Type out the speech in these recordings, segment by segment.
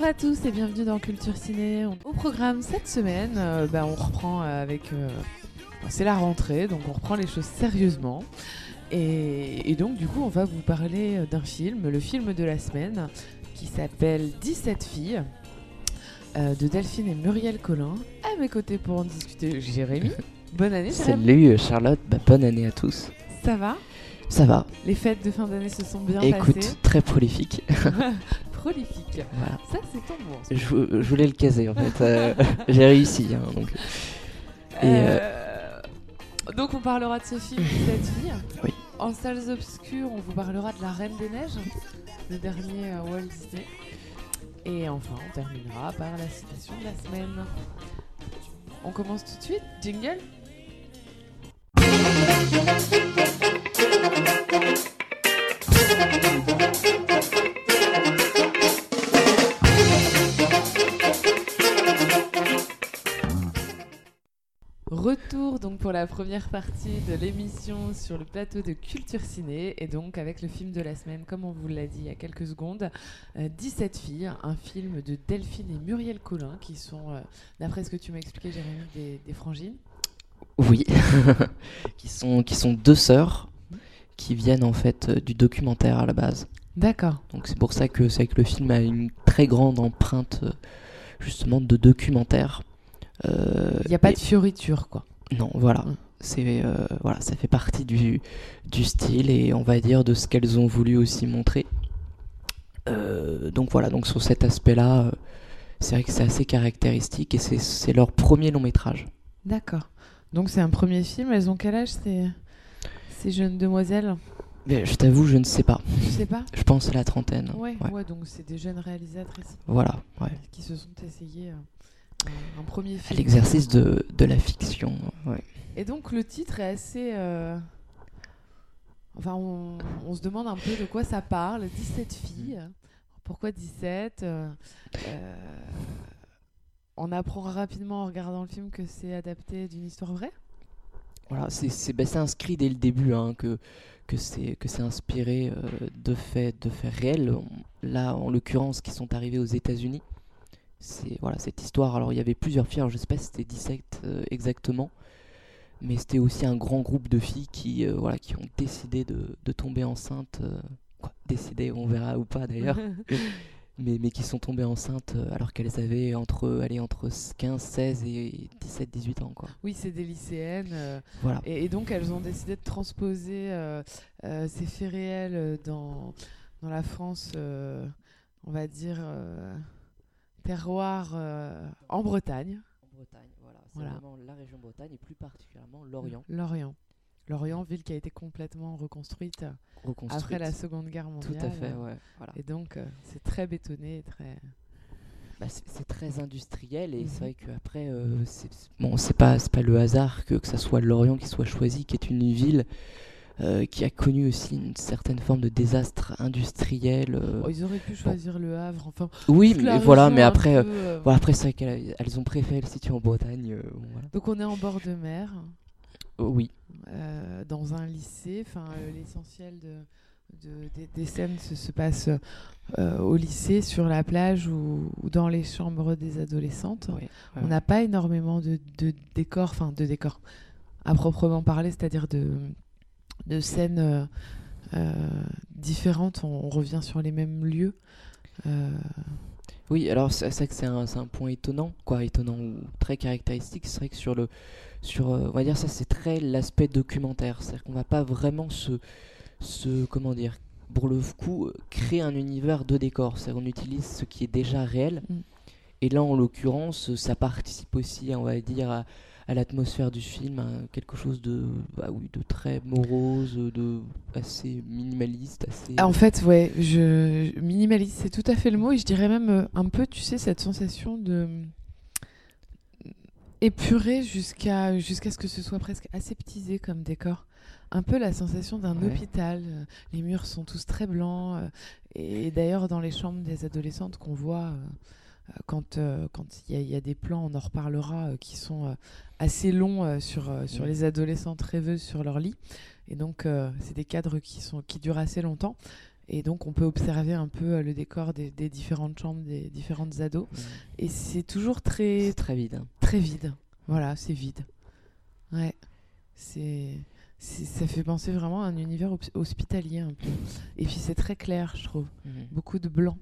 Bonjour à tous et bienvenue dans Culture Ciné. Au programme cette semaine, euh, bah, on reprend avec. euh, c'est la rentrée, donc on reprend les choses sérieusement. Et, et donc, du coup, on va vous parler d'un film, le film de la semaine, qui s'appelle 17 filles, euh, de Delphine et Muriel Collin. À mes côtés pour en discuter, Jérémy. Bonne année, Jérémy. Salut Charlotte, bah, bonne année à tous. Ça va? Ça va, Les fêtes de fin d'année se sont bien écoute, passées? très prolifique. Prolifique. Voilà. Ça, c'est ton ce Je, je voulais le caser en fait, euh, j'ai réussi. hein, donc. Et, Euh, Donc on parlera de ce film, cette fille. Oui. En salles obscures, on vous parlera de La Reine des Neiges, le dernier euh, Walt Disney. Et enfin, on terminera par la citation de la semaine. On commence tout de suite, jingle Retour donc pour la première partie de l'émission sur le plateau de Culture Ciné et donc avec le film de la semaine comme on vous l'a dit il y a quelques secondes euh, 17 filles, un film de Delphine et Muriel Collin qui sont euh, d'après ce que tu m'as expliqué Jérémy des, des frangines. Oui, qui, sont, qui sont deux sœurs qui viennent en fait euh, du documentaire à la base. D'accord. Donc c'est pour ça que c'est que le film a une très grande empreinte euh, justement de documentaire. Euh, Il n'y a pas et- de fioriture quoi. Non, voilà. Mm. C'est euh, voilà, ça fait partie du, du style et on va dire de ce qu'elles ont voulu aussi montrer. Euh, donc voilà, donc sur cet aspect-là, c'est vrai que c'est assez caractéristique et c'est- c'est leur premier long métrage. D'accord. Donc c'est un premier film, elles ont quel âge ces, ces jeunes demoiselles? Mais je t'avoue, je ne sais pas. Je sais pas? Je pense à la trentaine. Ouais, Ouais. ouais, donc c'est des jeunes réalisatrices Voilà, ouais. qui se sont essayées un, premier À film. l'exercice de, de la fiction. Ouais. Et donc le titre est assez. euh, Enfin, on, on se demande un peu de quoi ça parle. 17 filles. Pourquoi 17 Euh, euh, On apprend rapidement en regardant le film que c'est adapté d'une histoire vraie. Voilà, c'est c'est inscrit dès le début hein, que, que c'est que c'est inspiré euh, de faits de faits réels. On- Là, en l'occurrence, qui sont arrivés aux États-Unis. C'est voilà cette histoire. Alors, il y avait plusieurs filles. Alors, je sais pas si c'était 17 euh, exactement, mais c'était aussi un grand groupe de filles qui euh, voilà qui ont décidé de, de tomber enceintes. euh, quoi, décidé, on verra ou pas d'ailleurs. mais, mais qui sont tombées enceintes euh, alors qu'elles avaient entre, allez, entre 15, 16 et 17, 18 ans. Quoi. oui, c'est des lycéennes. euh, Voilà. et, et donc, elles ont décidé de transposer ces faits réels dans, dans la France, on va dire, terroir euh, en Bretagne. En Bretagne, voilà. C'est Voilà. vraiment la région Bretagne et plus particulièrement l'Orient. Lorient. Lorient, ville qui a été complètement reconstruite Reconstruite. après la Seconde Guerre Tout mondiale. à fait, ouais. Voilà. Et donc, euh, c'est très bétonné, et très. Bah, c'est très industriel et Mhm. c'est vrai qu'après, euh, c'est c'est- bon, c'est pas, pas le hasard que, que ça soit l'Orient qui soit choisi, qui est une ville euh, qui a connu aussi une certaine forme de désastre industriel. euh. Oh, ils auraient pu choisir le Havre. Enfin, oui, mais voilà, mais après, euh, peu, euh, voilà, après c'est vrai qu'elles elles ont préféré le situer en Bretagne. voilà. Donc, on est en bord de mer, oui, dans un lycée. Enfin, l'essentiel de, de- des, des scènes se, se passe au lycée, sur la plage ou, ou dans les chambres des adolescentes. On n'a pas énormément de, de décors, enfin de décors à proprement parler, c'est-à-dire de, de scènes euh, euh, différentes. On, on revient sur les mêmes lieux. Euh, Oui, alors c'est vrai que c'est un, point étonnant, quoi, étonnant ou très caractéristique. C'est vrai que sur le, sur, on va dire ça, c'est très l'aspect documentaire. C'est-à-dire qu'on va pas vraiment se, se, comment dire, pour le coup, créer un univers de décor. C'est-à-dire qu'on utilise ce qui est déjà réel. Mm. Et là, en l'occurrence, ça participe aussi, on va dire, à, à l'atmosphère du film, à quelque chose de, bah oui, de très morose, de assez minimaliste, assez. Ah, En fait, ouais, je minimaliste, c'est tout à fait le mot, et je dirais même euh, un peu, tu sais, cette sensation de épuré jusqu'à jusqu'à ce que ce soit presque aseptisé comme décor. Un peu la sensation d'un Ouais. hôpital. euh, Les murs sont tous très blancs. euh, Et d'ailleurs, dans les chambres des adolescentes qu'on voit, euh, euh, quand euh, quand il y, a- il y a des plans, on en reparlera, euh, qui sont euh, assez longs sur, sur Mm. les adolescentes rêveuses sur leur lit. Et donc, c'est des cadres qui, sont, qui durent assez longtemps. Et donc, on peut observer un peu le décor des, des différentes chambres, des différentes ados. Mm. Et c'est toujours très, très vide. hein. très vide. Voilà, c'est vide. Ouais. C'est. Ça fait penser vraiment à un univers hospitalier un peu. Et puis c'est très clair, je trouve. Mhm. Beaucoup de blanc.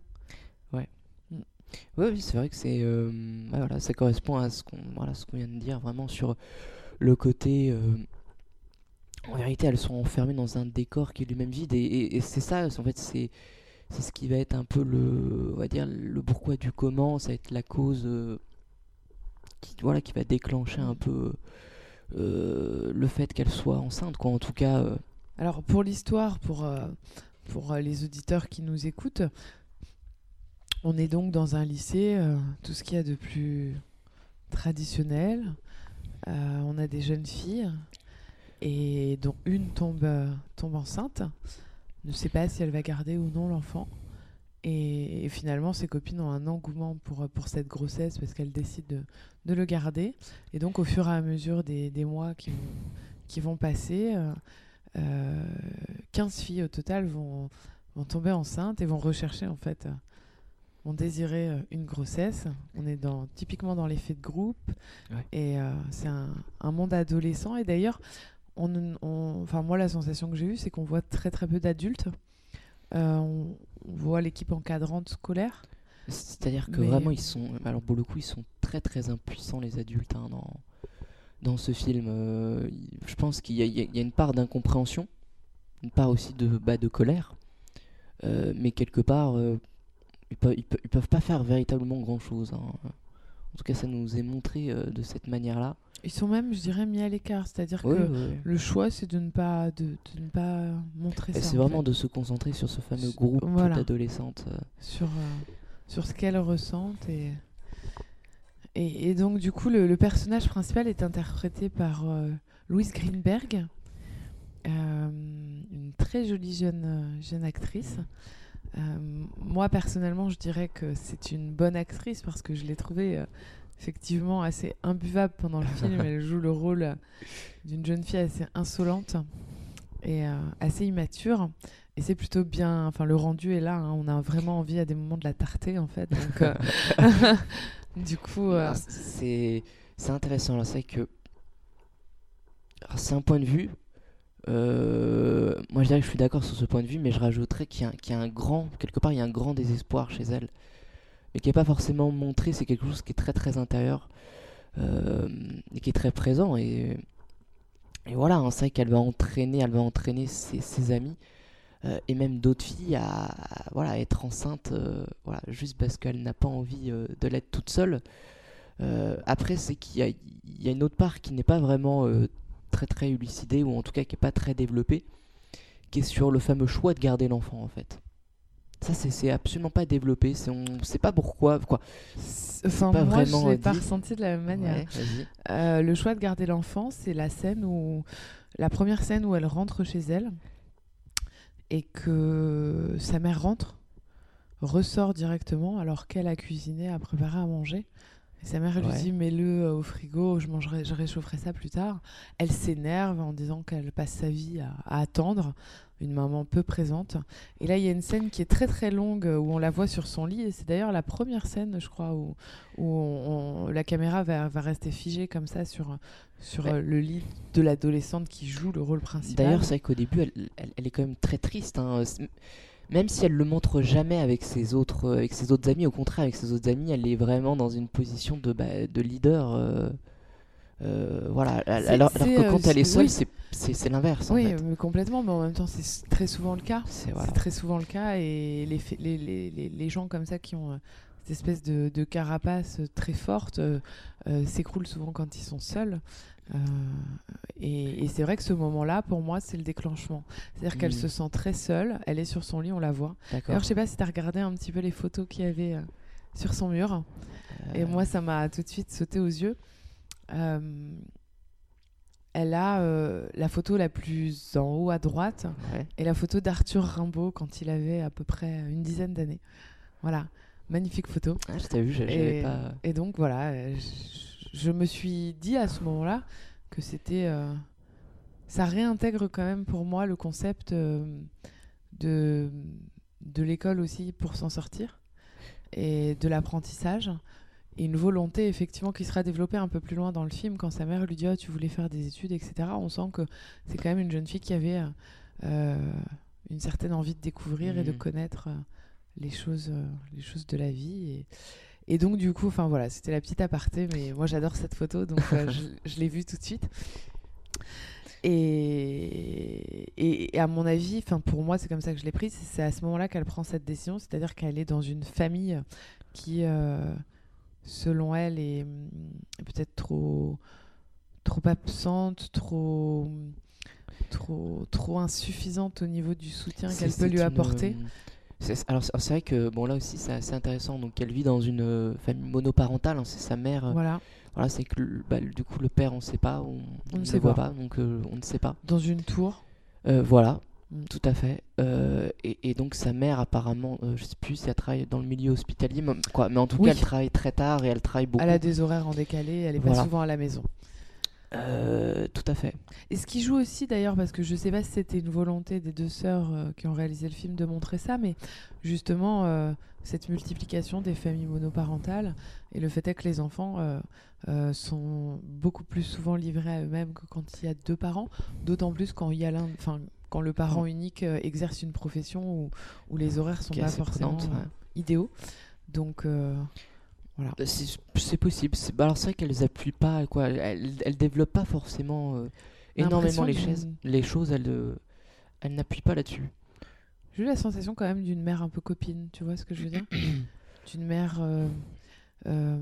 Oui, c'est vrai que c'est euh, voilà, ça correspond à ce qu'on voilà, vient de dire vraiment sur le côté. euh, en vérité, elles sont enfermées dans un décor qui est lui-même vide et, c'est ça, en fait, c'est c'est ce qui va être un peu le, on va dire le pourquoi du comment, ça va être la cause euh, qui voilà qui va déclencher un peu le fait qu'elle soit enceinte, quoi. En tout cas, Alors pour l'histoire, pour, pour les auditeurs qui nous écoutent, on est donc dans un lycée, euh, tout ce qu'il y a de plus traditionnel. Euh, on a des jeunes filles et dont une tombe, euh, tombe enceinte. Ne sait pas si elle va garder ou non l'enfant. Et, finalement, ses copines ont un engouement pour, pour cette grossesse parce qu'elles décident de, de le garder. Et donc, au fur et à mesure des, des mois qui vont, passer, euh, euh, 15 filles au total vont, vont tomber enceintes et vont rechercher en fait, vont désirer euh, une grossesse. On est dans, typiquement dans l'effet de groupe Ouais. et euh, c'est un, un monde adolescent. Et d'ailleurs, on, on- enfin moi la sensation que j'ai eue, c'est qu'on voit très très peu d'adultes. Euh, on, on voit l'équipe encadrante scolaire. C'est-à-dire que Mais- vraiment, ils sont. Alors, pour le coup, ils sont très très impuissants, les adultes, hein, dans, dans ce film. Euh, il- je pense qu'il y, a- y une part d'incompréhension, une part aussi de, bah, de colère. Euh, mais quelque part, euh, ils, peuvent, ils, peuvent, ils peuvent pas faire véritablement grand-chose. hein. En tout cas, ça nous est montré euh, de cette manière-là. Ils sont même, je dirais, mis à l'écart. C'est-à-dire Oui, que oui, le choix, c'est de ne pas de, de ne pas montrer Et ça. C'est en vraiment fait. de se concentrer sur ce fameux groupe voilà. d'adolescentes. euh. sur, euh, sur ce qu'elles ressentent. Et, et, et donc, du coup, le, le personnage principal est interprété par euh, Louise Greenberg, euh, une très jolie jeune, jeune actrice. Euh, moi, personnellement, je dirais que c'est une bonne actrice parce que je l'ai trouvée euh, effectivement assez imbuvable pendant le film. Elle joue le rôle d'une jeune fille assez insolente et euh, assez immature. Et c'est plutôt bien. Enfin, le rendu est là. hein. On a vraiment envie à des moments de la tarter, en fait. Donc, euh, du coup, euh, c'est intéressant c'est que c'est un point de vue. Euh, moi, je dirais que je suis d'accord sur ce point de vue, mais je rajouterais qu'il y, a- un grand, quelque part, il y a un grand désespoir chez elle, mais qui n'est pas forcément montré. C'est quelque chose qui est très très intérieur euh, et qui est très présent. Et, voilà, c'est vrai qu'elle va entraîner, elle va entraîner ses, amis. euh, et même d'autres filles à, voilà, être enceinte voilà, juste parce qu'elle n'a pas envie de l'être toute seule. Après, c'est qu'il y a, une autre part qui n'est pas vraiment très très élucidée, ou en tout cas qui n'est pas très développée, qui est sur le fameux choix de garder l'enfant en fait. Ça, c'est- absolument pas développé, c'est- on ne sait pas pourquoi. Quoi. enfin, pas moi, vraiment je l'ai pas ressenti de la même manière. Ouais. Euh, le choix de garder l'enfant, c'est la scène où la première scène où elle rentre chez elle et que sa mère rentre, ressort directement alors qu'elle a cuisiné, a préparé à manger. Et sa mère elle Ouais. lui dit mets-le euh, au frigo, je mangerai, je réchaufferai ça plus tard. Elle s'énerve en disant qu'elle passe sa vie à, à attendre une maman peu présente. Et là il y a une scène qui est très très longue euh, où on la voit sur son lit et c'est d'ailleurs la première scène je crois où, où on- on- la caméra va, va rester figée comme ça sur, sur Ouais. euh, le lit de l'adolescente qui joue le rôle principal. D'ailleurs, c'est vrai qu'au début, elle, elle- elle est quand même très triste. hein. Même si elle le montre jamais avec ses autres, euh, avec ses autres amis, au contraire, avec ses autres amis, elle est vraiment dans une position de, bah, de leader. euh, euh, voilà. Alors, que quand elle est seule, oui. c'est- l'inverse. en oui, fait. mais complètement, mais en même temps c'est très souvent le cas. C'est voilà. Très souvent le cas et les, les, les, les, les gens comme ça qui ont cette espèce de, de carapace très forte euh, s'écroulent souvent quand ils sont seuls. Euh, et et c'est vrai que ce moment-là, pour moi, c'est le déclenchement. C'est-à-dire qu'elle Mhm. se sent très seule, elle est sur son lit, on la voit. D'accord. D'ailleurs, je sais pas si tu as regardé un petit peu les photos qu'il y avait euh, sur son mur. Et Euh, moi, ça m'a tout de suite sauté aux yeux. Euh, elle a euh, la photo la plus en haut à droite ouais. et la photo d'Arthur Rimbaud quand il avait à peu près une dizaine d'années. Voilà, magnifique photo. Ah, je t'ai vu, j'avais Et, pas. et donc voilà, je, je me suis dit à ce moment-là que c'était... euh, ça réintègre quand même pour moi le concept euh, de de l'école aussi pour s'en sortir et de l'apprentissage. Et une volonté effectivement qui sera développée un peu plus loin dans le film. Quand sa mère lui dit oh, tu voulais faire des études etc on sent que c'est quand même une jeune fille qui avait euh, une certaine envie de découvrir et de Mhm. connaître les choses les choses de la vie. Et, et donc du coup enfin voilà c'était la petite aparté mais moi j'adore cette photo donc euh, je, je l'ai vue tout de suite et, et, et à mon avis, enfin pour moi, c'est comme ça que je l'ai prise. C'est à ce moment-là qu'elle prend cette décision, c'est-à-dire qu'elle est dans une famille qui, euh, selon elle, est hum, peut-être trop, trop absente, trop, trop, trop insuffisante au niveau du soutien qu'elle peut lui apporter. euh, alors c'est vrai que bon là aussi c'est assez intéressant. Donc elle vit dans une euh, famille monoparentale. hein, c'est sa mère. euh, Voilà, Voilà, c'est que bah, du coup le père on ne sait pas, on, On ne ne sait voit pas. pas, donc euh, on ne sait pas. dans une tour. Euh, voilà, Mm. tout à fait. Euh, et, et donc sa mère apparemment, je sais plus si elle travaille dans le milieu hospitalier, mais, quoi, mais en tout Oui. cas elle travaille très tard et elle travaille beaucoup. Elle a des horaires en décalé, elle est pas Voilà. souvent à la maison. Euh, tout à fait. Et ce qui joue aussi d'ailleurs, parce que je sais pas si c'était une volonté des deux sœurs euh, qui ont réalisé le film de montrer ça, mais justement euh, cette multiplication des familles monoparentales et le fait est que les enfants sont beaucoup plus souvent livrés à eux-mêmes que quand il y a deux parents, d'autant plus quand il y a l'un, enfin quand le parent unique euh, exerce une profession où, où les horaires sont pas forcément ouais. idéaux. Donc euh, voilà. Euh, C'est possible. Bah, alors c'est vrai qu'elles appuient pas, quoi. Elles, elles développent pas forcément euh, énormément les, chaises, choses. Elles, euh, elles n'appuient pas là-dessus. J'ai eu la sensation quand même d'une mère un peu copine, tu vois ce que je veux dire? D'une mère euh,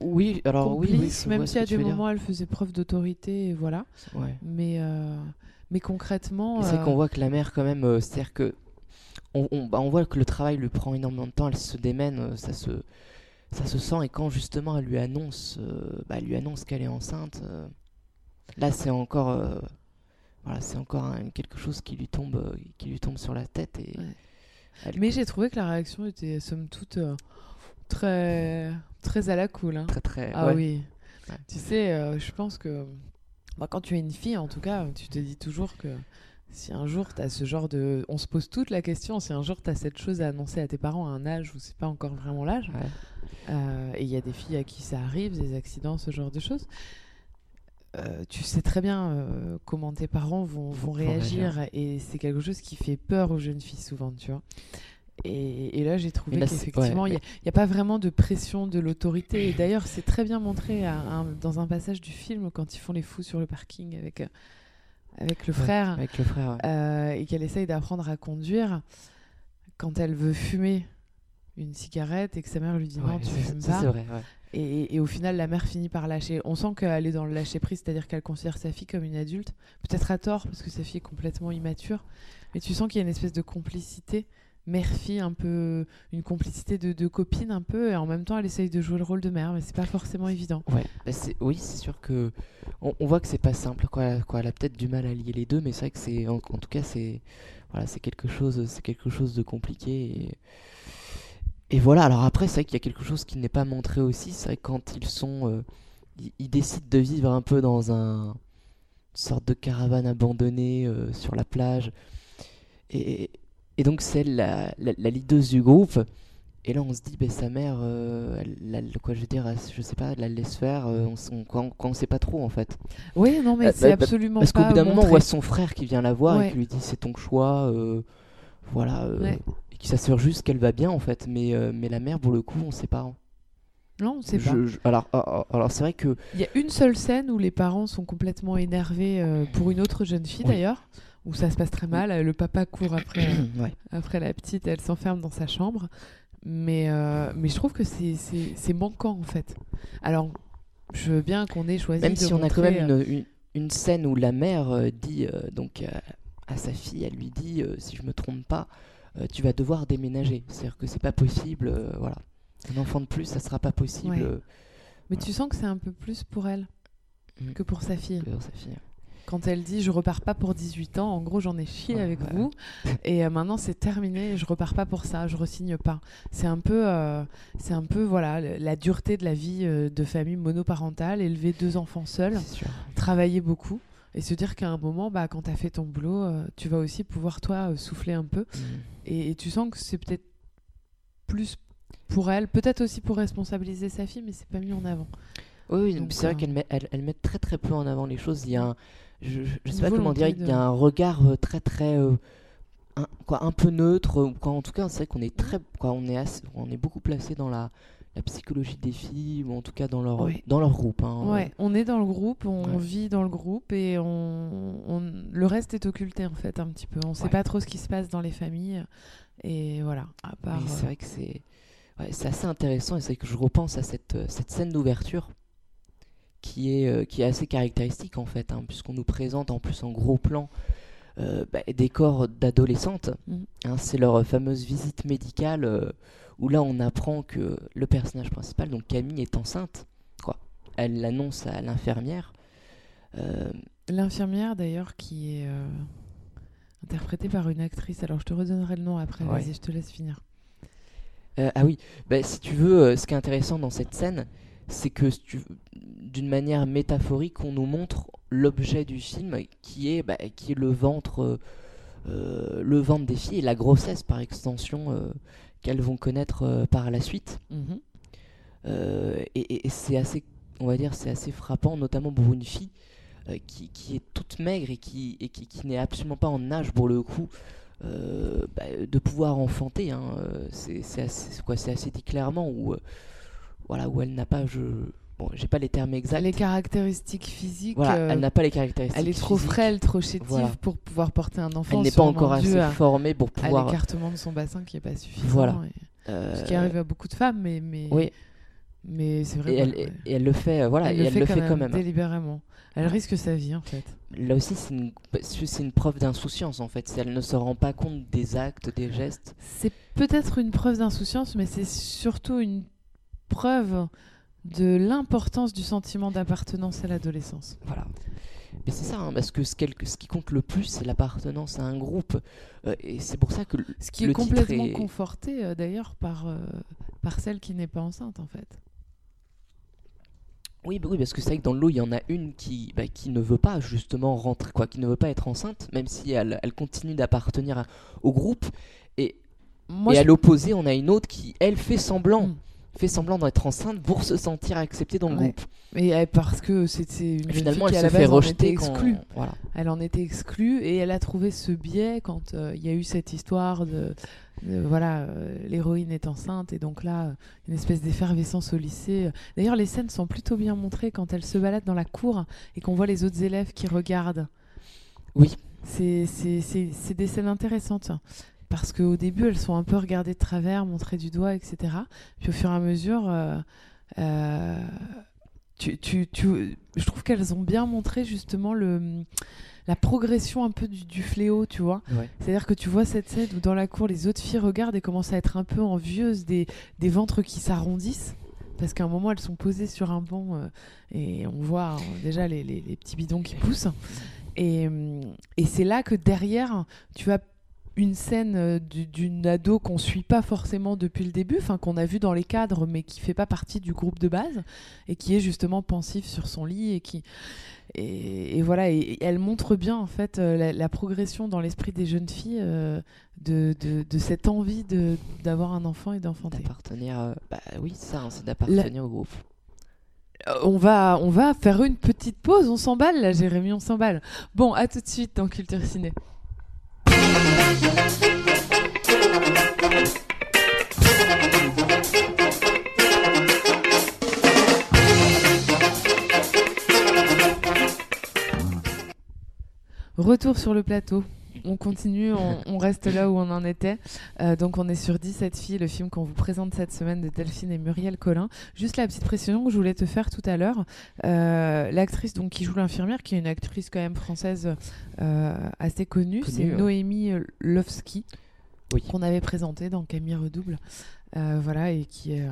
Oui, alors oui, oui, même si à des dire. moments elle faisait preuve d'autorité, et voilà. Ouais. Mais, euh, mais concrètement, C'est qu'on voit que la mère, quand même, c'est-à-dire que on, on- bah, on voit que le travail lui prend énormément de temps, elle se démène, ça se, ça se sent. Et quand justement elle lui annonce, euh, bah, elle lui annonce qu'elle est enceinte, euh, là c'est encore, euh, voilà, c'est encore quelque chose qui lui tombe, qui lui tombe sur la tête. Et Ouais. elle- mais j'ai trouvé que la réaction était somme toute très, très à la cool. hein. très très. Ah ouais. oui. Ouais. Tu sais, euh, je pense que bah, quand tu es une fille, en tout cas, tu te dis toujours que si un jour tu as ce genre de. On se pose toute la question, si un jour tu as cette chose à annoncer à tes parents à un âge où c'est pas encore vraiment l'âge, Ouais. Euh, et il y a des filles à qui ça arrive, des accidents, ce genre de choses. euh, tu sais très bien euh, comment tes parents vont, réagir, réagir. et c'est quelque chose qui fait peur aux jeunes filles souvent, tu vois. Et, et là, j'ai trouvé qu'effectivement, ouais, il n'y a, pas vraiment de pression de l'autorité. Et d'ailleurs, c'est très bien montré à dans un passage du film quand ils font les fous sur le parking avec, avec le Ouais, frère Avec le frère. euh, et qu'elle essaye d'apprendre à conduire. Quand elle veut fumer une cigarette et que sa mère lui dit non, tu fumes ça, pas. vrai. ouais. Et, et au final, la mère finit par lâcher. On sent qu'elle est dans le lâcher prise, c'est-à-dire qu'elle considère sa fille comme une adulte. Peut-être à tort, parce que sa fille est complètement immature. Mais tu sens qu'il y a une espèce de complicité, mère-fille, un peu. Une complicité de, de copine, un peu. Et en même temps, elle essaye de jouer le rôle de mère, mais c'est pas forcément évident. Ouais, bah oui, c'est sûr que on, on voit que c'est pas simple. Quoi, quoi, elle a peut-être du mal à lier les deux, mais c'est vrai que c'est, en, en tout cas, c'est, voilà, c'est quelque chose, c'est quelque chose de compliqué. Et, et voilà. Alors après, c'est vrai qu'il y a quelque chose qui n'est pas montré aussi. C'est vrai que quand ils sont, euh, ils, ils décident de vivre un peu dans un une sorte de caravane abandonnée euh, sur la plage. Et, et donc c'est la, la, la leaduse du groupe. Et là, on se dit, ben, sa mère, euh, elle, elle- quoi, je veux dire, elle- je sais pas, elle la laisse faire, euh, on, on, sait pas trop en fait. Oui, non, mais Euh, c'est bah, bah, absolument Parce qu'au pas bout d'un moment, on voit son frère qui vient la voir Ouais. et qui lui dit, c'est ton choix, voilà, Ouais. Qui s'assure juste qu'elle va bien en fait. Mais, euh, mais la mère, pour le coup, on sait pas. Non, on sait pas. Je- alors, ah, ah, alors c'est vrai que Il y a une seule scène où les parents sont complètement énervés euh, pour une autre jeune fille Oui. d'ailleurs, où ça se passe très mal. Le papa court après, euh, ouais. après la petite, elle s'enferme dans sa chambre. Mais, euh, mais je trouve que c'est- manquant en fait. Alors, je veux bien qu'on ait choisi Même de si on a quand même une, une, une scène où la mère dit donc à sa fille, elle lui dit si je me trompe pas, tu vas devoir déménager. C'est-à-dire que c'est pas possible, euh, voilà. Un enfant de plus, ça sera pas possible Ouais. euh, Mais tu sens que c'est un peu plus pour elle Mm. que pour sa fille. que dans sa fille. Quand elle dit je repars pas pour 18 ans, en gros j'en ai chié Ouais, avec ouais. vous et euh, maintenant c'est terminé, je repars pas pour ça, je resigne pas. C'est un peu, euh, c'est un peu voilà la dureté de la vie euh, de famille monoparentale, élever deux enfants seuls, travailler beaucoup. Et se dire qu'à un moment, bah, quand tu as fait ton boulot, euh, tu vas aussi pouvoir, toi, euh, souffler un peu. Mm. Et, et tu sens que c'est peut-être plus pour elle, peut-être aussi pour responsabiliser sa fille, mais c'est pas mis en avant. Oui, c'est vrai euh, qu'elle met, elle, elle met très très peu en avant les choses. Il y a un, je, je- sais pas comment dire, il y a un regard très très un, quoi, un peu neutre. Quoi, en tout cas, c'est vrai qu'on est très, quoi, on est assez- on est beaucoup placé dans la, la psychologie des filles ou en tout cas dans leur dans leur groupe. hein. Ouais, on est dans le groupe, on Ouais. vit dans le groupe et on, on- le reste est occulté en fait un petit peu. On sait Ouais. pas trop ce qui se passe dans les familles et voilà. À part. Mais c'est euh, vrai que c'est ouais, c'est assez intéressant et c'est que je repense à cette, euh, cette scène d'ouverture qui est, euh, qui est assez caractéristique en fait, hein, puisqu'on nous présente en plus en gros plan euh, bah, des corps d'adolescentes. Mhm. Hein, c'est leur fameuse visite médicale euh, où là on apprend que le personnage principal, donc Camille, est enceinte. Quoi. Elle l'annonce à l'infirmière. Euh, L'infirmière d'ailleurs qui est interprétée par une actrice. Alors je te redonnerai le nom après. Ouais. Vas-y, je te laisse finir. Ah oui, bah, si tu veux, ce qui est intéressant dans cette scène, c'est que d'une manière métaphorique, on nous montre l'objet du film qui est, bah, qui est le ventre, euh, euh, le ventre des filles et la grossesse par extension euh, qu'elles vont connaître euh, par la suite. Mhm. Et c'est assez, on va dire, c'est assez frappant, notamment pour une fille qui, qui est toute maigre et qui, et qui, qui n'est absolument pas en âge pour le coup bah, de pouvoir enfanter. hein. C'est assez, assez dit clairement où, voilà, où elle n'a pas, je, bon, j'ai pas les termes exacts. Les caractéristiques physiques. Voilà, euh, elle n'a pas les caractéristiques. elle est trop physiques. frêle, trop chétive Voilà. pour pouvoir porter un enfant. Elle n'est pas encore assez à, formée pour pouvoir. l'écartement de son bassin qui est pas suffisant. Voilà. et- euh, Ce qui arrive à beaucoup de femmes, mais mais Oui, mais c'est vrai. et elle, ouais. et elle le fait, euh, voilà, elle et le elle fait, le quand, fait même, quand même. délibérément. Elle risque sa vie en fait. Là aussi, c'est une, c'est une preuve d'insouciance en fait. C'est- Elle ne se rend pas compte des actes, des gestes. C'est peut-être une preuve d'insouciance, mais c'est surtout une preuve de l'importance du sentiment d'appartenance à l'adolescence. Voilà. Mais c'est ça, hein, parce que ce, quel- ce qui compte le plus, c'est l'appartenance à un groupe. Euh, et c'est pour ça que. le- Ce qui Le est complètement est- conforté euh, d'ailleurs par, euh, par celle qui n'est pas enceinte en fait. Oui, bah oui, parce que c'est vrai que dans le lot, il y en a une qui, bah, qui ne veut pas justement rentrer, quoi, qui ne veut pas être enceinte, même si elle, elle continue d'appartenir au groupe. Et, Moi, et je- à l'opposé, on a une autre qui, elle, fait semblant. Mm. Fait semblant d'être enceinte pour se sentir acceptée dans le Ouais. groupe. Et euh, parce que c'est une jeune finalement, fille elle qui à se la fait base en était rejeter quand. exclue. Voilà. Elle en était exclue et elle a trouvé ce biais quand euh, il y a eu cette histoire de, de, voilà euh, l'héroïne est enceinte et donc là euh, une espèce d'effervescence au lycée. D'ailleurs les scènes sont plutôt bien montrées quand elle se balade dans la cour et qu'on voit les autres élèves qui regardent. Oui. C'est des scènes intéressantes parce qu'au début elles sont un peu regardées de travers, montrées du doigt, etc. Puis au fur et à mesure euh, euh, tu, tu, tu- je trouve qu'elles ont bien montré justement le, la progression un peu du, du fléau, tu vois. Ouais. C'est-à-dire que tu vois cette scène où dans la cour, les autres filles regardent et commencent à être un peu envieuses des, des ventres qui s'arrondissent. Parce qu'à un moment, elles sont posées sur un banc euh, et on voit euh, déjà les, les- les petits bidons qui poussent. Et, et c'est là que derrière, tu as une scène euh, du- d'une ado qu'on suit pas forcément depuis le début, enfin qu'on a vu dans les cadres, mais qui fait pas partie du groupe de base et qui est justement pensive sur son lit et qui et, et voilà et, et elle montre bien en fait euh, la, la progression dans l'esprit des jeunes filles euh, de, de, de cette envie de d'avoir un enfant et d'enfanter. D'appartenir. euh, bah oui, ça, hein, c'est d'appartenir au groupe. On va, on va faire une petite pause, on s'emballe là Jérémy, on s'emballe. Bon, à tout de suite dans Culture Ciné. Retour sur le plateau. On continue, on, on reste là où on en était. Euh, donc on est sur 17 filles, le film qu'on vous présente cette semaine de Delphine et Muriel Collin. Juste la petite précision que je voulais te faire tout à l'heure. Euh, L'actrice donc qui joue l'infirmière, qui est une actrice quand même française euh, assez connue, Connue, c'est ouais. Noémie Lovski, Oui. qu'on avait présentée dans Camille Redouble. Voilà, et qui est,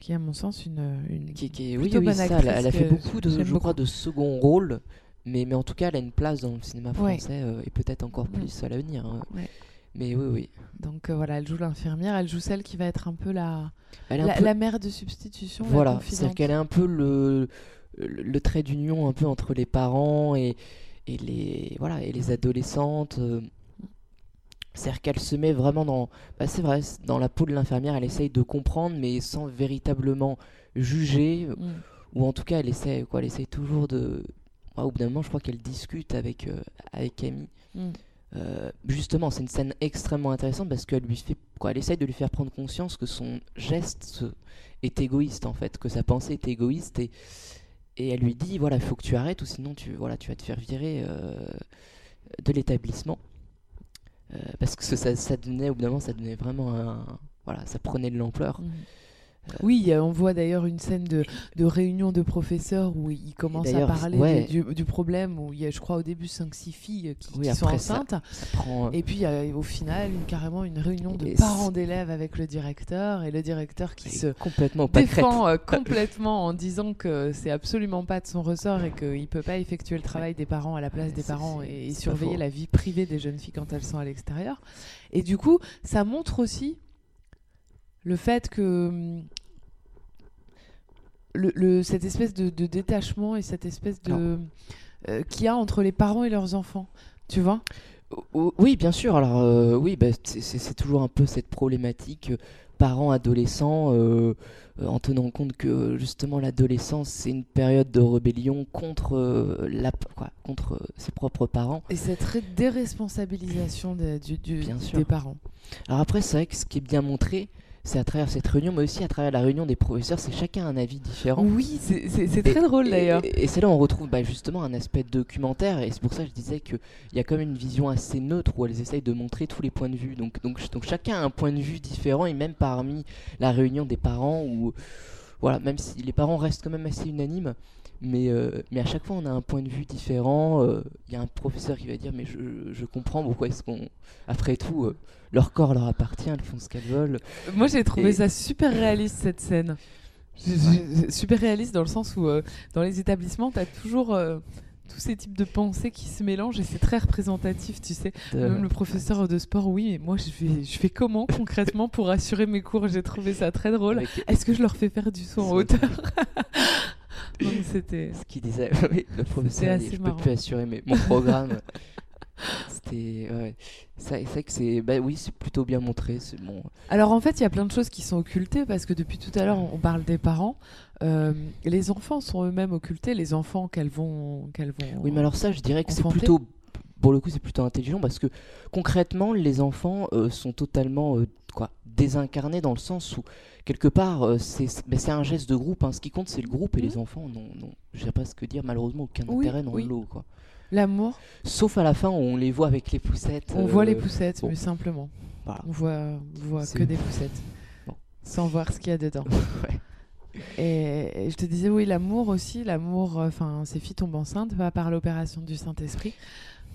qui est à mon sens une, une Qui, qui est- oui, plutôt oui, bonne ça, actrice elle a fait beaucoup de, je crois, de second rôle, mais, mais en tout cas, elle a une place dans le cinéma français euh, et peut-être encore Mm. plus à l'avenir. hein. Ouais. Mais oui, oui. Donc euh, voilà, elle joue l'infirmière, elle joue celle qui va être un peu la, Elle la, peu- la mère de substitution. Voilà, c'est-à-dire qu'elle est un peu le, le, le trait d'union un peu entre les parents et, et les voilà et les adolescentes. euh, c'est-à-dire qu'elle se met vraiment dans, bah, c'est vrai, dans la peau de l'infirmière, elle essaye de comprendre, mais sans véritablement juger, Mm. ou en tout cas, elle essaie, quoi, elle essaye toujours de. Au bout d'un moment, je crois qu'elle discute avec, euh, avec Camille. Mm. Euh, justement, c'est une scène extrêmement intéressante parce qu'elle lui fait, quoi, elle essaye de lui faire prendre conscience que son geste est égoïste en fait, que sa pensée est égoïste et, et elle lui dit voilà, il faut que tu arrêtes ou sinon tu, voilà, tu vas te faire virer euh, de l'établissement. Parce que ça, ça donnait, au bout d'un moment, ça donnait vraiment un, voilà, ça prenait de l'ampleur. Mm. Oui, euh, on voit d'ailleurs une scène de, de réunion de professeurs où ils commencent à parler ouais. du, du problème où il y a, je crois, au début 5-6 filles euh, qui, Oui, qui sont ça- enceintes. Ça prend. Et puis euh, au final, une, carrément une réunion de Et parents d'élèves avec le directeur et le directeur qui se complètement défend euh, complètement en disant que c'est absolument pas de son ressort et qu'il peut pas effectuer le travail des parents à la place des parents et, surveiller la vie privée des jeunes filles quand elles sont à l'extérieur. Et du coup, ça montre aussi le fait que hum, le, le- cette espèce de, de détachement et cette espèce de euh, qu'il y a entre les parents et leurs enfants. Tu vois? Oui, bien sûr. Alors, euh, oui, bah, c'est- toujours un peu cette problématique euh, parents, adolescents, euh, en tenant compte que justement l'adolescence, c'est une période de rébellion contre, la, quoi, contre ses propres parents. Et cette déresponsabilisation de- du- du- Bien sûr. des parents. Alors après, c'est vrai que ce qui est bien montré, c'est à travers cette réunion, mais aussi à travers la réunion des professeurs, c'est chacun un avis différent. Oui, c'est- très drôle d'ailleurs. Et, et c'est là où on retrouve bah, justement un aspect documentaire, et c'est pour ça que je disais qu'il y a quand même une vision assez neutre où elles essayent de montrer tous les points de vue. Donc, donc, donc chacun a un point de vue différent, et même parmi la réunion des parents, où, voilà, même si les parents restent quand même assez unanimes, mais, euh, mais à chaque fois on a un point de vue différent. euh, Il y a un professeur qui va dire Mais je, je comprends pourquoi est-ce qu'on. Après tout, euh, leur corps leur appartient, elles font ce qu'elles veulent. Moi, j'ai trouvé Et- ça super réaliste cette scène. Super réaliste dans le sens où dans les établissements, tu as toujours tous ces types de pensées qui se mélangent et c'est très représentatif, tu sais. de- Même le professeur de sport, oui, mais moi, je fais, je fais comment concrètement pour assurer mes cours? J'ai trouvé ça très drôle. avec- Est-ce que je leur fais faire du saut en hauteur? c'était. ce qu'il disait. oui, le professeur, dit, je marrant. peux plus assurer mais mon programme. C'était. Ouais. Ça- C'est vrai que c'est. Bah oui, c'est plutôt bien montré. C'est bon. Alors en fait, il y a plein de choses qui sont occultées parce que depuis tout à l'heure, on parle des parents. Euh, les enfants sont eux-mêmes occultés, les enfants qu'elles vont, qu'elles vont. Oui, mais alors ça, je dirais que c'est plutôt. Pour le coup, c'est plutôt intelligent parce que concrètement, les enfants euh, sont totalement euh, quoi, désincarnés dans le sens où, quelque part, euh, c'est c'est un geste de groupe. hein. Ce qui compte, c'est le groupe et les enfants n'ont, n'ont- je sais pas ce que dire, malheureusement, aucun Oui, intérêt dans oui. l'eau. L'amour, Sauf à la fin où on les voit avec les poussettes. on voit euh, les poussettes, bon. mais simplement. Voilà. On voit, on voit que des poussettes. Bon. Sans voir ce qu'il y a dedans. Ouais. Et, je te disais, oui, l'amour aussi, l'amour, euh, enfin, ces filles tombent enceintes par l'opération du Saint-Esprit.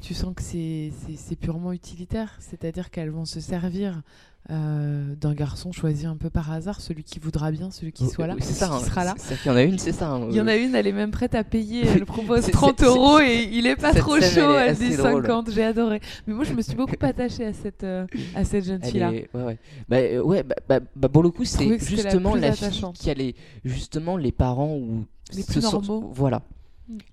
Tu sens que c'est- purement utilitaire, c'est-à-dire qu'elles vont se servir euh, d'un garçon choisi un peu par hasard, celui qui voudra bien, celui qui soit là, Oui, c'est ça. qui sera là. Qu'il y en a une, c'est ça. hein. Il y en a une, elle est même prête à payer, elle propose C'est- 30 c'est- euros et il est pas trop chaud, elle dit assez drôle. 50, j'ai adoré. Mais moi je me suis beaucoup attachée à cette, euh, à cette jeune fille-là. est- ouais, ouais. Bah, euh, ouais, bah, bah- bah, pour le coup, c'est la justement plus la, fille qui a les, justement les parents ou Les plus sont- normaux. Voilà.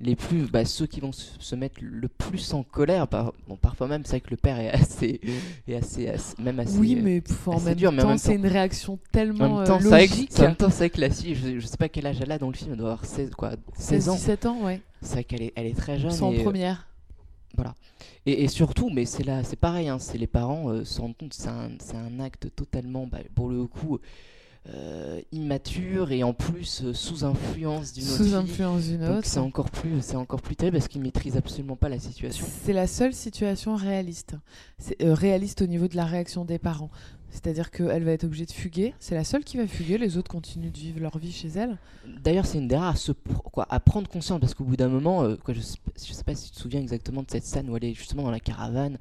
Les plus, bah, ceux qui vont se, mettre le plus en colère. Par, bon, parfois même, c'est vrai que le père est assez, est assez, assez- même assez. Oui, euh, mais pff, en assez même dur, mais en temps, même c'est temps- une réaction En tellement même temps, euh, c'est vrai que- logique. en même temps, c'est vrai que la fille, je, je sais pas quel âge elle a dans le film, elle doit avoir 16, quoi, 16 ans. 17 ans, ouais. C'est vrai qu'elle est, elle est très jeune. Sans et, euh, première. Et, et surtout, mais c'est là, c'est pareil, hein, c'est les parents euh, se rendent compte, c'est un, c'est un acte totalement, bah, pour le coup, euh, immature et en plus euh, sous influence d'une autre Sous fille. influence d'une Donc autre. c'est encore plus, c'est encore plus terrible parce qu'ils maîtrisent absolument pas la situation. C'est la seule situation réaliste. C'est euh, réaliste au niveau de la réaction des parents. C'est-à-dire qu'elle va être obligée de fuguer. C'est la seule qui va fuguer. Les autres continuent de vivre leur vie chez elle. D'ailleurs, c'est une des rares à, se, pr- quoi, à prendre conscience parce qu'au bout d'un moment, euh, quoi, je, sais, je sais pas si tu te souviens exactement de cette scène où elle est justement dans la caravane.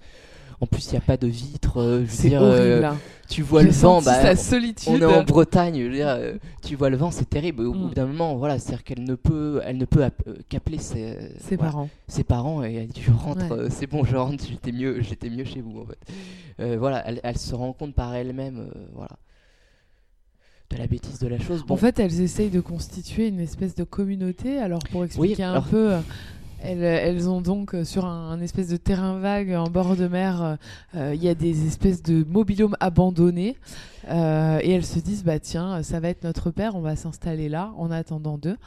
En plus, il n'y a pas de vitre. euh, C'est euh, horrible. hein. tu vois le vent, bah, sa solitude. On est en Bretagne, je veux dire, euh, tu vois le vent, c'est terrible. Au Mm. bout d'un moment, voilà, c'est-à-dire qu'elle ne peut, elle ne peut app- euh, qu'appeler ses, Ses voilà, parents. ses parents et elle dit je rentre, Ouais. euh, c'est bon, je rentre, j'étais mieux, j'étais mieux chez vous en fait. Euh, voilà, elle, elle se rend compte par elle-même, euh, voilà, de la bêtise de la chose. Bon, En fait, elles essayent de constituer une espèce de communauté. Alors, pour expliquer un alors- peu, euh, Elles, elles ont donc euh, sur un, un espèce de terrain vague en bord de mer, euh, euh, il y a des espèces de mobilhomes abandonnés euh, et elles se disent bah tiens ça va être notre père, on va s'installer là en attendant d'eux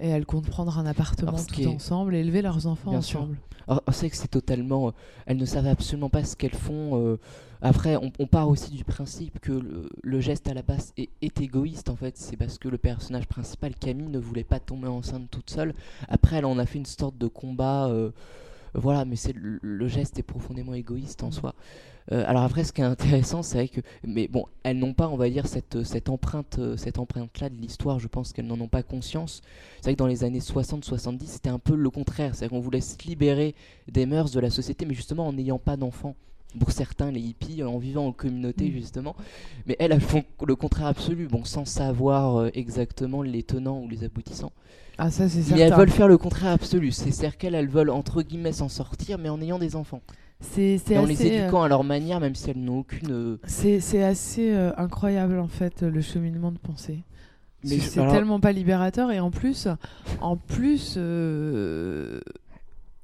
et elles comptent prendre un appartement tout est- ensemble et élever leurs enfants Bien sûr. ensemble. Alors, c'est vrai que c'est totalement. elles ne savent absolument pas ce qu'elles font. euh, après, on, on part aussi du principe que le, le geste à la base est, est égoïste en fait. C'est parce que le personnage principal, Camille, ne voulait pas tomber enceinte toute seule. Après, elle en a fait une sorte de combat. euh, voilà, mais c'est le, le geste est profondément égoïste en Mhm. soi. Euh, alors après, ce qui est intéressant, c'est vrai que, mais bon, elles n'ont pas, on va dire, cette, cette empreinte, euh, cette empreinte-là de l'histoire. Je pense qu'elles n'en ont pas conscience. C'est vrai que dans les années 60-70, c'était un peu le contraire. C'est-à-dire qu'on voulait se libérer des mœurs de la société, mais justement en n'ayant pas d'enfants. Pour certains, les hippies, en vivant en communauté, Mm. justement. Mais elles, elles font le contraire absolu, bon, sans savoir euh, exactement les tenants ou les aboutissants. Ah ça c'est Mais certain. elles veulent faire le contraire absolu. C'est- C'est-à-dire qu'elles, elles veulent, entre guillemets, s'en sortir, mais en ayant des enfants. C'est c'est en les euh, éduquant à leur manière, même si elles n'ont aucune... euh, C'est c'est assez euh, incroyable en fait le cheminement de pensée. Mais C'est- alors- tellement pas libérateur et en plus, en plus,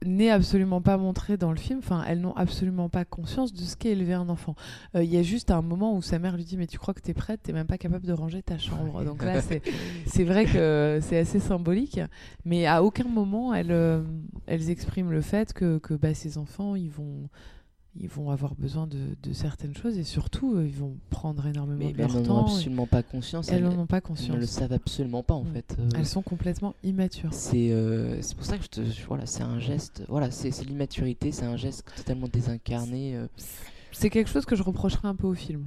n'est absolument pas montré dans le film. Enfin, elles n'ont absolument pas conscience de ce qu'est élever un enfant. Euh, Il y a juste un moment où sa mère lui dit mais tu crois que t'es prête, t'es même pas capable de ranger ta chambre. Donc là, c'est c'est vrai que c'est assez symbolique, mais à aucun moment elles euh, elles expriment le fait que que bah, ces enfants ils vont ils vont avoir besoin de, de certaines choses et surtout euh, ils vont prendre énormément Mais, de mais elles leur n'en ont temps. absolument pas conscience. Elles Elles, n'en ont pas elles conscience. ne le savent absolument pas, en Mm. fait. euh, Elles sont complètement immatures. C'est euh, pour ça que je te, voilà, c'est un geste, voilà, c'est l'immaturité, c'est un geste totalement désincarné. euh. C'est quelque chose que je reprocherais un peu au film,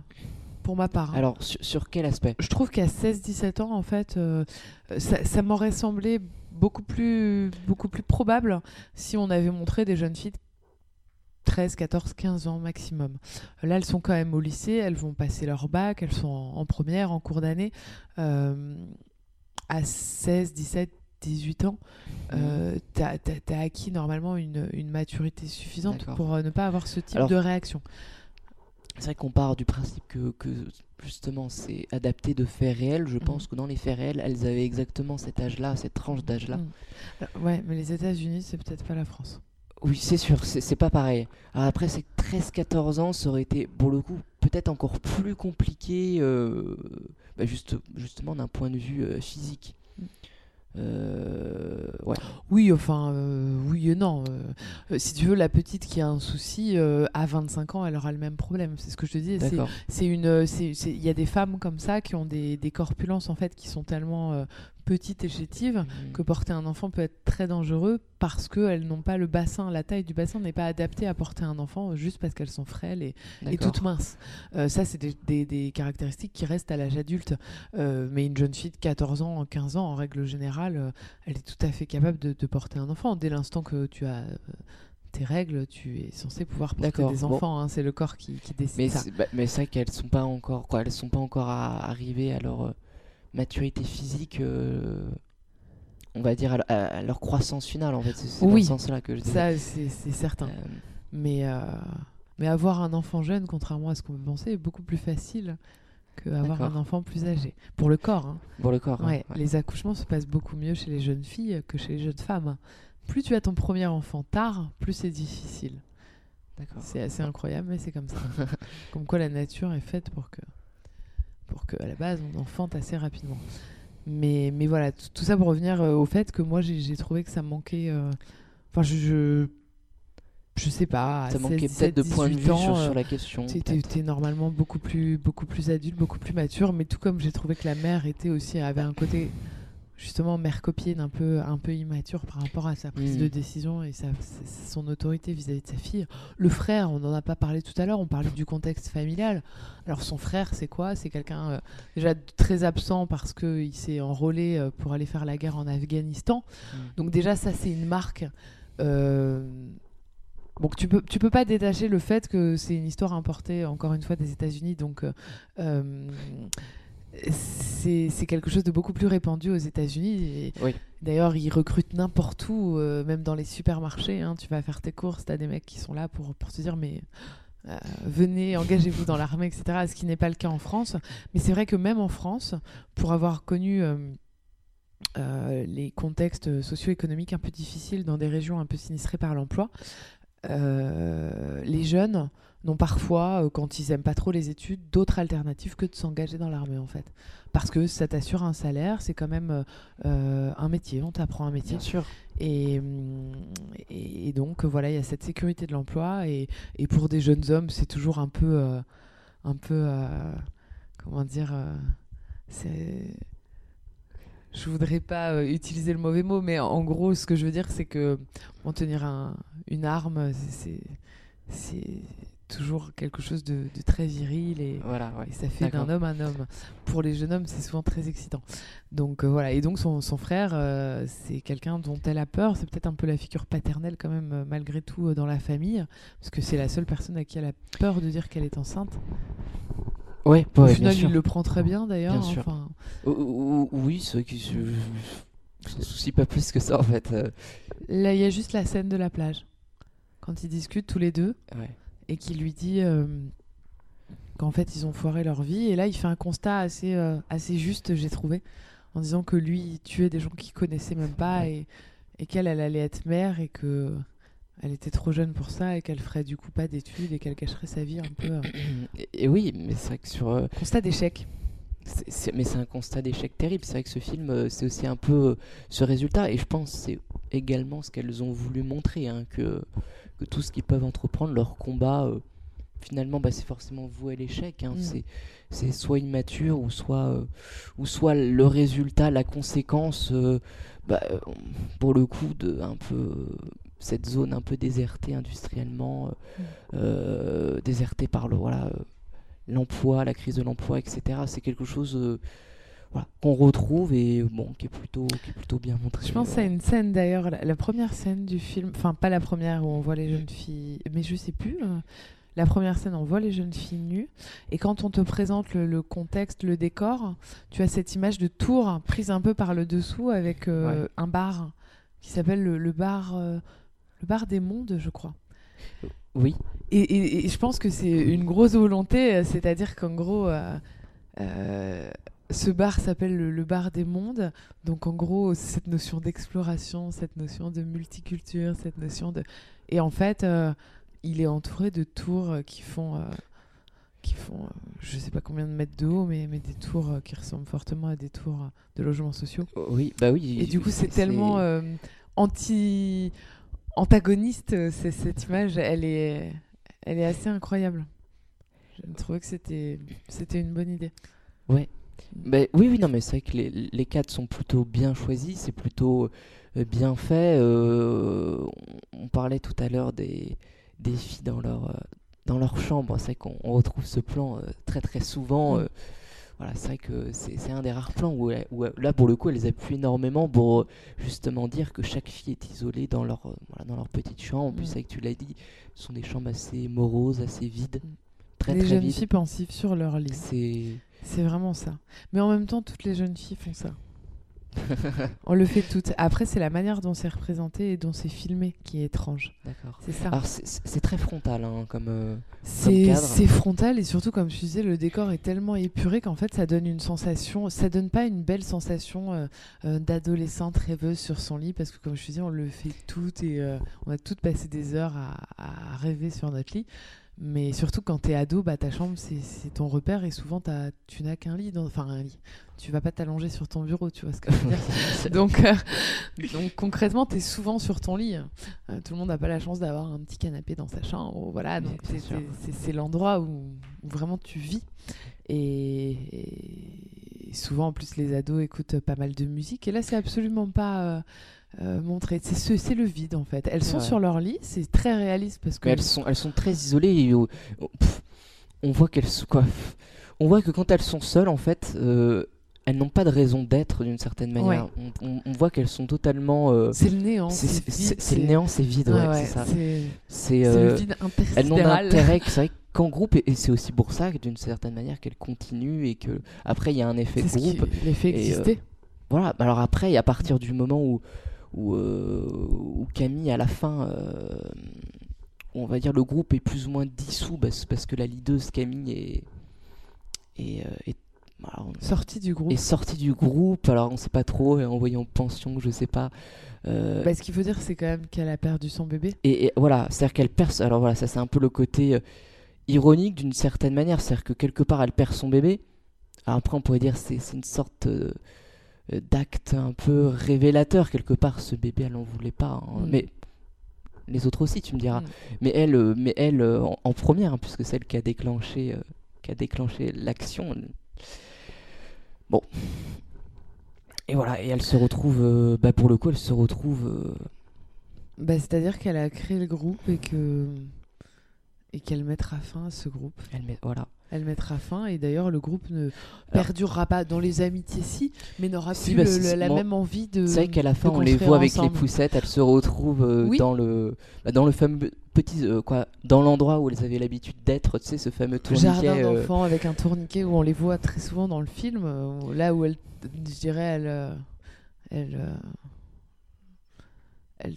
pour ma part. hein. Alors, sur, sur quel aspect? Je trouve qu'à 16-17 ans, en fait, euh, ça, ça m'aurait semblé beaucoup plus, beaucoup plus probable si on avait montré des jeunes filles 13, 14, 15 ans maximum. Là, elles sont quand même au lycée, elles vont passer leur bac, elles sont en, en première, en cours d'année. Euh, à 16, 17, 18 ans, euh, t'as as, acquis normalement une, une maturité suffisante pour euh, ne pas avoir ce type Alors, de réaction. C'est vrai qu'on part du principe que, que justement c'est adapté de faits réels. Je pense que dans les faits réels, elles avaient exactement cet âge-là, cette tranche d'âge-là. Mm. Alors, ouais, mais les États-Unis, c'est peut-être pas la France. Oui, c'est sûr, c'est pas pareil. Alors après, c'est 13-14 ans, ça aurait été, pour le coup, peut-être encore plus compliqué, euh, bah, juste, justement d'un point de vue euh, physique. Mm. Euh, ouais. Oui, enfin, oui et non. si tu veux, la petite qui a un souci, à 25 ans, elle aura le même problème. C'est ce que je te dis. c'est- une, il y a des femmes comme ça qui ont des, des corpulences en fait qui sont tellement petites et chétives Mm. que porter un enfant peut être très dangereux parce qu'elles n'ont pas le bassin, la taille du bassin n'est pas adaptée à porter un enfant juste parce qu'elles sont frêles et, toutes minces. Euh, ça, c'est des, des- des caractéristiques qui restent à l'âge adulte. Euh, mais une jeune fille de 14 ans, 15 ans, en règle générale, euh, elle est tout à fait capable de, de porter un enfant. Dès l'instant que tu as tes règles, tu es censé pouvoir porter des bon. enfants. hein. c'est le corps qui, qui décide Mais ça. c'est bah, mais c'est vrai qu'elles sont pas encore quoi, elles sont pas encore à- arrivées à leur maturité physique, euh, on va dire à, le- à- à leur croissance finale en fait. C'est c'est dans Oui. ce sens-là que je. Ça, c'est certain. Mais, euh, mais avoir un enfant jeune, contrairement à ce qu'on peut penser, est beaucoup plus facile qu'avoir un enfant plus âgé. Pour le corps. hein. pour le corps. hein, ouais. Les accouchements se passent beaucoup mieux chez les jeunes filles que chez les jeunes femmes. Plus tu as ton premier enfant tard, plus c'est difficile. D'accord. C'est assez incroyable, mais c'est comme ça. comme quoi la nature est faite pour que, pour que à la base, on enfante assez rapidement. Mais, mais voilà, tout ça pour revenir euh, au fait que moi, j'ai trouvé que ça manquait. euh, Enfin, je, je. Je sais pas. Ça 16, manquait 17, peut-être de point de 18 vue ans, sur, euh, sur la question. T'es normalement beaucoup plus, beaucoup plus adulte, beaucoup plus mature, mais tout comme j'ai trouvé que la mère était aussi avait un côté justement mère copine un peu, un peu immature par rapport à sa prise Mm. de décision et sa, son autorité vis-à-vis de sa fille. Le frère, on n'en a pas parlé tout à l'heure, on parlait du contexte familial. Alors son frère, c'est quoi? C'est quelqu'un euh, déjà très absent parce qu'il s'est enrôlé euh, pour aller faire la guerre en Afghanistan. Mm. Donc déjà ça c'est une marque. Euh, Donc tu peux tu peux pas détacher le fait que c'est une histoire importée encore une fois des États-Unis donc euh, euh, c'est quelque chose de beaucoup plus répandu aux États-Unis Oui. d'ailleurs ils recrutent n'importe où euh, même dans les supermarchés hein, tu vas faire tes courses t'as des mecs qui sont là pour pour te dire mais euh, venez, engagez-vous dans l'armée, etc. Ce qui n'est pas le cas en France. Mais c'est vrai que même en France, pour avoir connu euh, les contextes socio-économiques un peu difficiles dans des régions un peu sinistrées par l'emploi, les jeunes n'ont parfois, quand ils aiment pas trop les études, d'autres alternatives que de s'engager dans l'armée en fait. Parce que ça t'assure un salaire, c'est quand même un métier, on t'apprend un métier. Bien sûr. Et, et, donc voilà, il y a cette sécurité de l'emploi. Et, et, pour des jeunes hommes, c'est toujours un peu, un peu, comment dire, c'est je voudrais pas euh, utiliser le mauvais mot, mais en gros, ce que je veux dire, c'est que tenir un, une arme, c'est toujours quelque chose de, très viril et, voilà, ça fait d'un homme un homme. Pour les jeunes hommes, c'est souvent très excitant. Donc euh, voilà, et donc son, son frère, euh, c'est quelqu'un dont elle a peur. C'est peut-être un peu la figure paternelle quand même, malgré tout, dans la famille, parce que c'est la seule personne à qui elle a peur de dire qu'elle est enceinte. Ouais, Au final, il le prend très bien d'ailleurs. Enfin... Oui, c'est vrai qu'il se soucie pas plus que ça en fait. Euh. Là, il y a juste la scène de la plage. Quand ils discutent tous les deux. Et qui lui dit euh, qu'en fait, ils ont foiré leur vie. Et là, il fait un constat assez, euh, assez juste, j'ai trouvé. En disant que lui, il tuait des gens qu'il connaissait même pas. Et, et qu'elle, elle allait être mère. Et que elle était trop jeune pour ça et qu'elle ferait du coup pas d'études et qu'elle cacherait sa vie un peu. Euh. Et, oui, mais c'est vrai que sur. Euh, constat d'échec. mais c'est un constat d'échec terrible. C'est vrai que ce film, euh, c'est aussi un peu ce résultat. Et je pense c'est également ce qu'elles ont voulu montrer, hein, que, que tout ce qu'ils peuvent entreprendre, leur combat, finalement, bah, c'est forcément voué à l'échec. Hein. Mm. C'est soit immature ou soit, ou soit le résultat, la conséquence, bah, pour le coup, de un peu cette zone un peu désertée industriellement, euh, mm. euh, désertée par le voilà euh, l'emploi, la crise de l'emploi, etc. C'est quelque chose qu'on retrouve et bon, qui est plutôt, qui est plutôt bien montré. Je pense à une scène d'ailleurs, la, première scène du film, enfin pas la première où on voit les jeunes filles, mais je sais plus. la première scène, on voit les jeunes filles nues. Et quand on te présente le, contexte, le décor, tu as cette image de tour prise un peu par le dessous avec un bar qui s'appelle le, bar le bar des mondes, je crois. Oui. Et, je pense que c'est une grosse volonté, euh, c'est-à-dire qu'en gros, euh, euh, ce bar s'appelle le, bar des mondes. Donc en gros, cette notion d'exploration, cette notion de multiculture, cette notion de... Et en fait, il est entouré de tours qui font... qui font, je sais pas combien de mètres de haut, mais, mais des tours qui ressemblent fortement à des tours de logements sociaux. Oui, bah oui. Et du coup, c'est tellement anti antagoniste, euh, c'est cette image, elle est, elle est assez incroyable. Je trouvais que c'était, c'était une bonne idée. Ouais. mais oui, oui, non, mais c'est vrai que les, les cadres sont plutôt bien choisis, c'est plutôt euh, bien fait. Euh, on, parlait tout à l'heure des, des filles dans leur, dans leur chambre. C'est vrai qu'on retrouve ce plan très très souvent. Mm c'est vrai que c'est un des rares plans où, là, pour le coup, elles appuient énormément pour euh, justement dire que chaque fille est isolée dans leur, euh, dans leur petite chambre. En plus, mm. que tu l'as dit, ce sont des chambres assez moroses, assez vides. Mm. Très, les jeunes filles pensives sur leur lit. C'est vraiment ça. Mais en même temps, toutes les jeunes filles font ça. on le fait toutes. Après, c'est la manière dont c'est représenté et dont c'est filmé qui est étrange. D'accord. C'est ça. Alors, c'est très frontal hein, comme, euh, C'est frontal et surtout, comme je disais, le décor est tellement épuré qu'en fait, ça donne une sensation. Ça donne pas une belle sensation euh, euh, d'adolescente rêveuse sur son lit parce que, comme je disais, on le fait toutes et on a toutes passé des heures à, à rêver sur notre lit. Mais surtout quand t'es ado, bah, ta chambre c'est ton repère et souvent as, tu n'as qu'un lit, dans, enfin un lit. Tu vas pas t'allonger sur ton bureau, tu vois ce que je veux dire. donc, euh, donc concrètement, tu es souvent sur ton lit. Euh, tout le monde n'a pas la chance d'avoir un petit canapé dans sa chambre. Voilà, donc c'est l'endroit où, vraiment tu vis. Et, souvent en plus les ados écoutent pas mal de musique. Et là, c'est absolument pas. Euh, euh, montrer. C'est c'est le vide en fait. Elles sont sur leur lit, c'est très réaliste parce que. elles sont, elles sont très isolées. on voit qu'elles quoi. On voit que quand elles sont seules, en fait, euh, elles n'ont pas de raison d'être d'une certaine manière. On, voit qu'elles sont totalement. Euh, c'est le néant. C'est le néant, c'est vide. Ouais, c'est le vide Elles n'ont d'intérêt qu'en groupe et, c'est aussi pour ça que d'une certaine manière qu'elles continuent et que après il y a un effet groupe. L'effet exister. voilà. Alors après, à partir du moment où euh, où, Camille, à la fin, euh, on va dire le groupe est plus ou moins dissous parce, que la leaduse Camille est, est, euh, Sortie du groupe. est sortie du groupe. Alors on sait pas trop, et envoyée en pension, je sais pas. Euh, Bah, ce qu'il faut dire, c'est quand même qu'elle a perdu son bébé. et, et voilà, c'est-à-dire qu'elle perd. Alors voilà, ça c'est un peu le côté euh, ironique d'une certaine manière, c'est-à-dire que quelque part elle perd son bébé. Alors après on pourrait dire c'est c'est une sorte euh, euh, d'acte un peu révélateur quelque part. Ce bébé elle en voulait pas, hein. Mm. mais les autres aussi tu me diras. Mm. Mais elle, euh, mais elle euh, en, en première, hein, puisque celle qui a déclenché, euh, qui a déclenché l'action. Bon. Et voilà, et elle se retrouve, euh, bah pour le coup, elle se retrouve. euh, Bah, C'est-à-dire qu'elle a créé le groupe et que et qu'elle mettra fin à ce groupe. elle met, voilà. Elle mettra fin et d'ailleurs le groupe ne Alors- perdurera pas dans les amitiés si, mais n'aura Si, plus bah, le- la même envie de. C'est vrai qu'à la fin, on les voit avec les poussettes, elles se retrouvent euh, Oui. dans le, bah, dans le fameux petit, euh, quoi, dans l'endroit où elles avaient l'habitude d'être, tu sais, ce fameux tourniquet. Jardin euh, d'enfants avec un tourniquet où on les voit très souvent dans le film, euh, là où elles, je dirais, elles, elles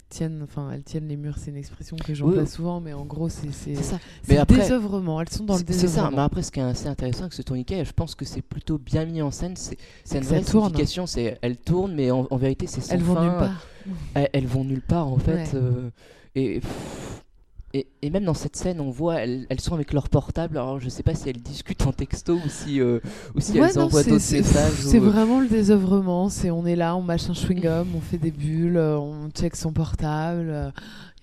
tiennent, enfin, elles tiennent les murs. C'est une expression que j'emploie Oui. souvent, mais en gros, c'est c'est désœuvrement. Elles sont dans le C'est- C'est ça, désœuvrement. mais après ce qui est assez intéressant avec ce tourniquet, je pense que c'est plutôt bien mis en scène, c'est une vraie tourne. signification, c'est elles tournent, mais en, en vérité c'est sans Elles vont fin, nulle part. Elles, elles vont nulle part en fait. Ouais. euh, et, pff, et, et même dans cette scène, on voit, elles, elles sont avec leur portable, alors je sais pas si elles discutent en texto ou si, euh, ou si Ouais, elles non, envoient d'autres messages. C'est ou- euh, vraiment le désœuvrement. C'est on est là, on mâche un chewing-gum, on fait des bulles, euh, on check son portable.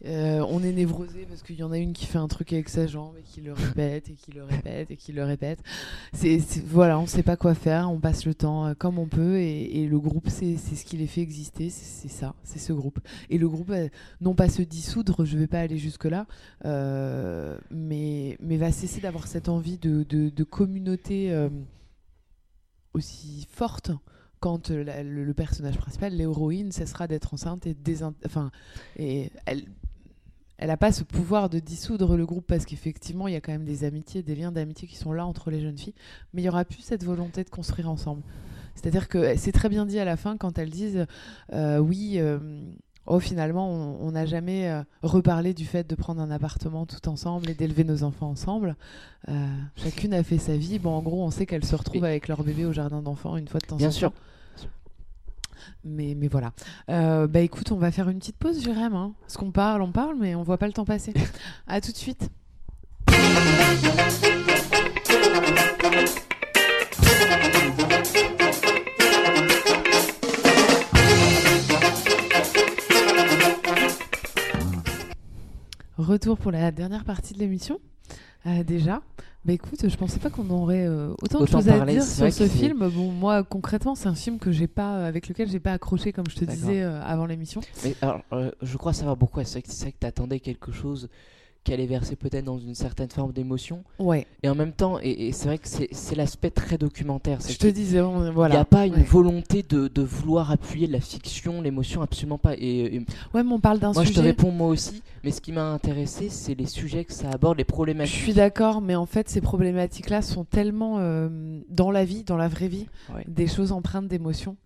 Euh, on est névrosé parce qu'il y en a une qui fait un truc avec sa jambe et qui le répète et qui le répète et qui le répète. C'est voilà, on sait pas quoi faire, on passe le temps euh, comme on peut et, le groupe c'est ce qui les fait exister, c'est ça, c'est ce groupe. Et le groupe, euh, non pas se dissoudre, je vais pas aller jusque là, euh, mais mais va cesser d'avoir cette envie de, communauté. aussi forte quand le, personnage principal, l'héroïne, cessera d'être enceinte et enfin et elle elle n'a pas ce pouvoir de dissoudre le groupe parce qu'effectivement il y a quand même des amitiés, des liens d'amitié qui sont là entre les jeunes filles, mais il y aura plus cette volonté de construire ensemble. C'est-à-dire que c'est très bien dit à la fin quand elles disent euh, oui. euh, Oh, finalement, on n'a jamais euh, reparlé du fait de prendre un appartement tout ensemble et d'élever nos enfants ensemble. Euh, chacune a fait sa vie. Bon, en gros, on sait qu'elles se retrouvent Et- avec leur bébé au jardin d'enfants une fois de temps Bien en sûr. Mais, mais voilà. Euh, bah écoute, on va faire une petite pause, Jérém. Hein, parce qu'on parle, on parle, mais on voit pas le temps passer. à tout de suite. Retour pour la dernière partie de l'émission. Euh, déjà, bah écoute, je pensais pas qu'on aurait euh, autant, de choses à dire sur ce film. Bon, moi, concrètement, c'est un film que j'ai pas, avec lequel j'ai pas accroché, comme je te disais euh, avant l'émission. Mais alors, je crois savoir pourquoi. C'est vrai que c'est vrai que t'attendais quelque chose qui allait verser peut-être dans une certaine forme d'émotion. Ouais. Et en même temps, et, et c'est vrai que c'est l'aspect très documentaire. Je te disais, on- Il n'y voilà. a pas une Ouais. volonté de, de vouloir appuyer la fiction, l'émotion, absolument pas. Et, et Ouais, mais on parle d'un moi, je te sujet. réponds moi aussi, mais ce qui m'a intéressé, c'est les sujets que ça aborde, les Je problématiques. suis d'accord, mais en fait, ces problématiques-là sont tellement euh, dans la vie, dans la vraie vie, Ouais. des choses empreintes d'émotion.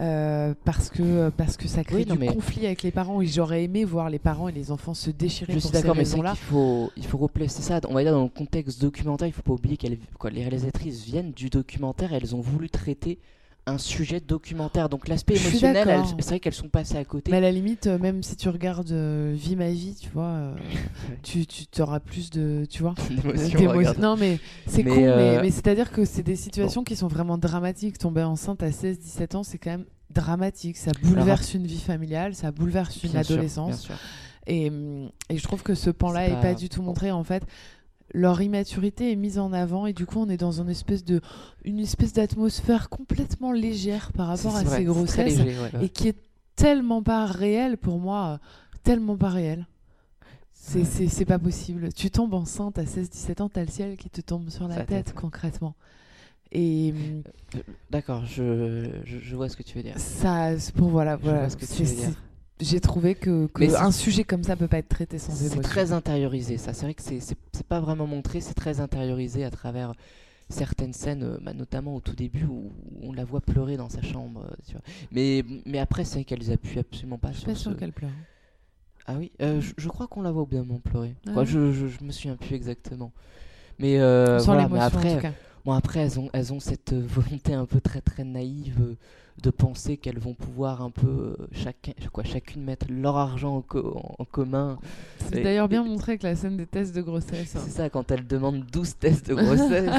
Euh, parce que parce que ça crée Oui, non, du mais- conflit avec les parents. Et j'aurais aimé voir les parents et les enfants se déchirer Je pour suis d'accord, mais c'est qu'il faut, il faut replacer ça. On va dire dans le contexte documentaire, il faut pas oublier que les réalisatrices viennent du documentaire. Et elles ont voulu traiter un sujet documentaire. Donc l'aspect émotionnel, c'est vrai qu'elles sont passées à côté. Mais à la limite, euh, même si tu regardes euh, Vie ma vie, tu vois, euh, tu tu auras plus de, tu vois. Non, mais c'est con, mais, mais c'est-à-dire que c'est des situations qui sont vraiment dramatiques. Tomber enceinte à 16-17 ans, c'est quand même dramatique. Ça bouleverse une vie familiale, ça bouleverse une Bien sûr, adolescence. bien sûr. Et, hum, et je trouve que ce pan-là C'est est pas... pas- du tout montré. En fait, leur immaturité est mise en avant et du coup, on est dans une espèce de, une espèce d'atmosphère complètement légère par rapport à vrai, ces grossesses léger, ouais, ouais. et qui est tellement pas réelle pour moi, tellement pas réelle. C'est pas possible. Tu tombes enceinte à 16-17 ans, t'as le ciel qui te tombe sur la tête, tête. concrètement. Et Euh, D'accord, je, je, je vois ce que tu veux dire. ça, pour voilà, voilà. vois ce que tu c'est- veux dire. c'est- J'ai trouvé que, que Mais c'est- un sujet comme ça peut pas être traité sans C'est émotion. très intériorisé, ça. C'est vrai que c'est- c'est c'est pas vraiment montré, c'est très intériorisé à travers certaines scènes, euh, bah, notamment au tout début où on la voit pleurer dans sa chambre. euh, tu vois. Mais, mais après, c'est vrai qu'elles appuient absolument pas Je suis sur pas ce... sûre qu'elle pleure. Ah oui, euh, je, je crois qu'on la voit au bout d'un moment pleurer. Ah Quoi, je, je, je me souviens plus exactement. Mais, euh, voilà, mais l'émotion en après, tout cas. Bon, après, elles ont, elles ont cette volonté un peu très très naïve euh, de penser qu'elles vont pouvoir un peu euh, chacun, quoi, chacune mettre leur argent en, co- en commun. C'est d'ailleurs bien montré avec la scène des tests de grossesse. hein. C'est ça, quand elles demandent 12 tests de grossesse.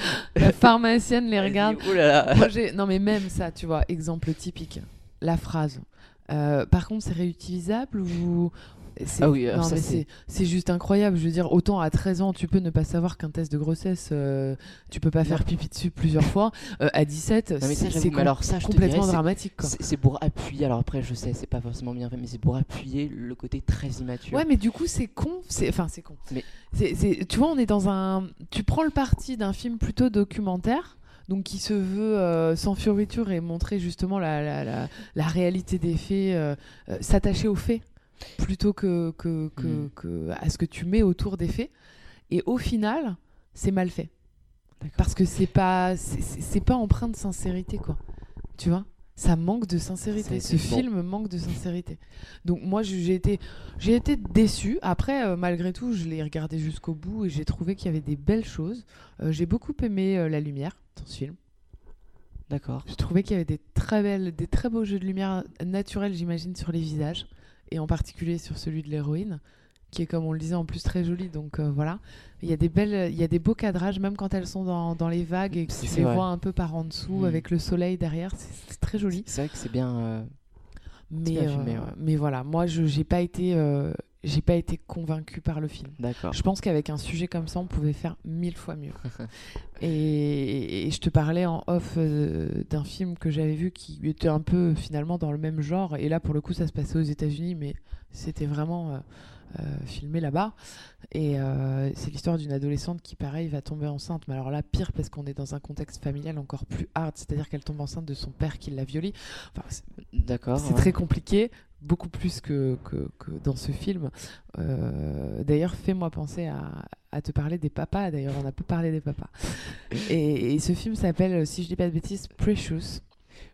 La pharmacienne les elle regarde. dit, là. Moi, non, mais même ça, tu vois, exemple typique. La phrase. Euh, par contre, c'est réutilisable ou. C'est- Ah oui, alors non, ça, mais c'est- juste incroyable. Je veux dire, autant à 13 ans, tu peux ne pas savoir qu'un test de grossesse, euh, tu peux pas faire pipi dessus plusieurs fois. Euh, à 17, Non, mais ça, c'est j'avoue, c'est mais alors ça, je te complètement dirais, c'est- dramatique. Quoi. C'est pour appuyer, alors après je sais, c'est pas forcément bien fait, mais c'est pour appuyer le côté très immature. Ouais, mais du coup, c'est con. Enfin, c'est con. Mais- Tu vois, on est dans un. Tu prends le parti d'un film plutôt documentaire. Donc, qui se veut euh, sans fioriture et montrer justement la, la, la, la réalité des faits, euh, euh, s'attacher aux faits plutôt que, que, que, Mhm. que à ce que tu mets autour des faits. Et au final, c'est mal fait. Parce que c'est pas, c'est- pas empreint de sincérité, quoi. Tu vois? Ça manque de sincérité. Ce bon. film manque de sincérité. Donc moi, je- j'ai été, j'ai été déçue. Après, euh, malgré tout, je l'ai regardé jusqu'au bout et j'ai trouvé qu'il y avait des belles choses. Euh, j'ai beaucoup aimé euh, la lumière dans ce film. D'accord. J'ai trouvé qu'il y avait des très belles, des très beaux jeux de lumière naturels, j'imagine, sur les visages et en particulier sur celui de l'héroïne, qui est comme on le disait en plus très joli. Donc euh, voilà, il y a des belles, il y a des beaux cadrages, même quand elles sont dans, dans les vagues et que tu les vois un peu par en dessous Mm. avec le soleil derrière, c'est c'est très joli. C'est vrai que c'est bien. euh, Mais, euh, ouais. mais voilà, moi je j'ai pas été, euh, j'ai pas été convaincue par le film. D'accord. Je pense qu'avec un sujet comme ça, on pouvait faire mille fois mieux. et, et je te parlais en off euh, d'un film que j'avais vu qui était un peu finalement dans le même genre. Et là, pour le coup, ça se passait aux États-Unis, mais c'était vraiment euh, filmé là-bas. Et euh, c'est l'histoire d'une adolescente qui, pareil, va tomber enceinte. Mais alors là, pire parce qu'on est dans un contexte familial encore plus hard. C'est-à-dire qu'elle tombe enceinte de son père qui l'a violée. Enfin, D'accord. c'est ouais. très compliqué, beaucoup plus que, que, que dans ce film. Euh, d'ailleurs, fais-moi penser à, à te parler des papas. D'ailleurs, on a peu parlé des papas. Et, et ce film s'appelle, si je dis pas de bêtises, Precious.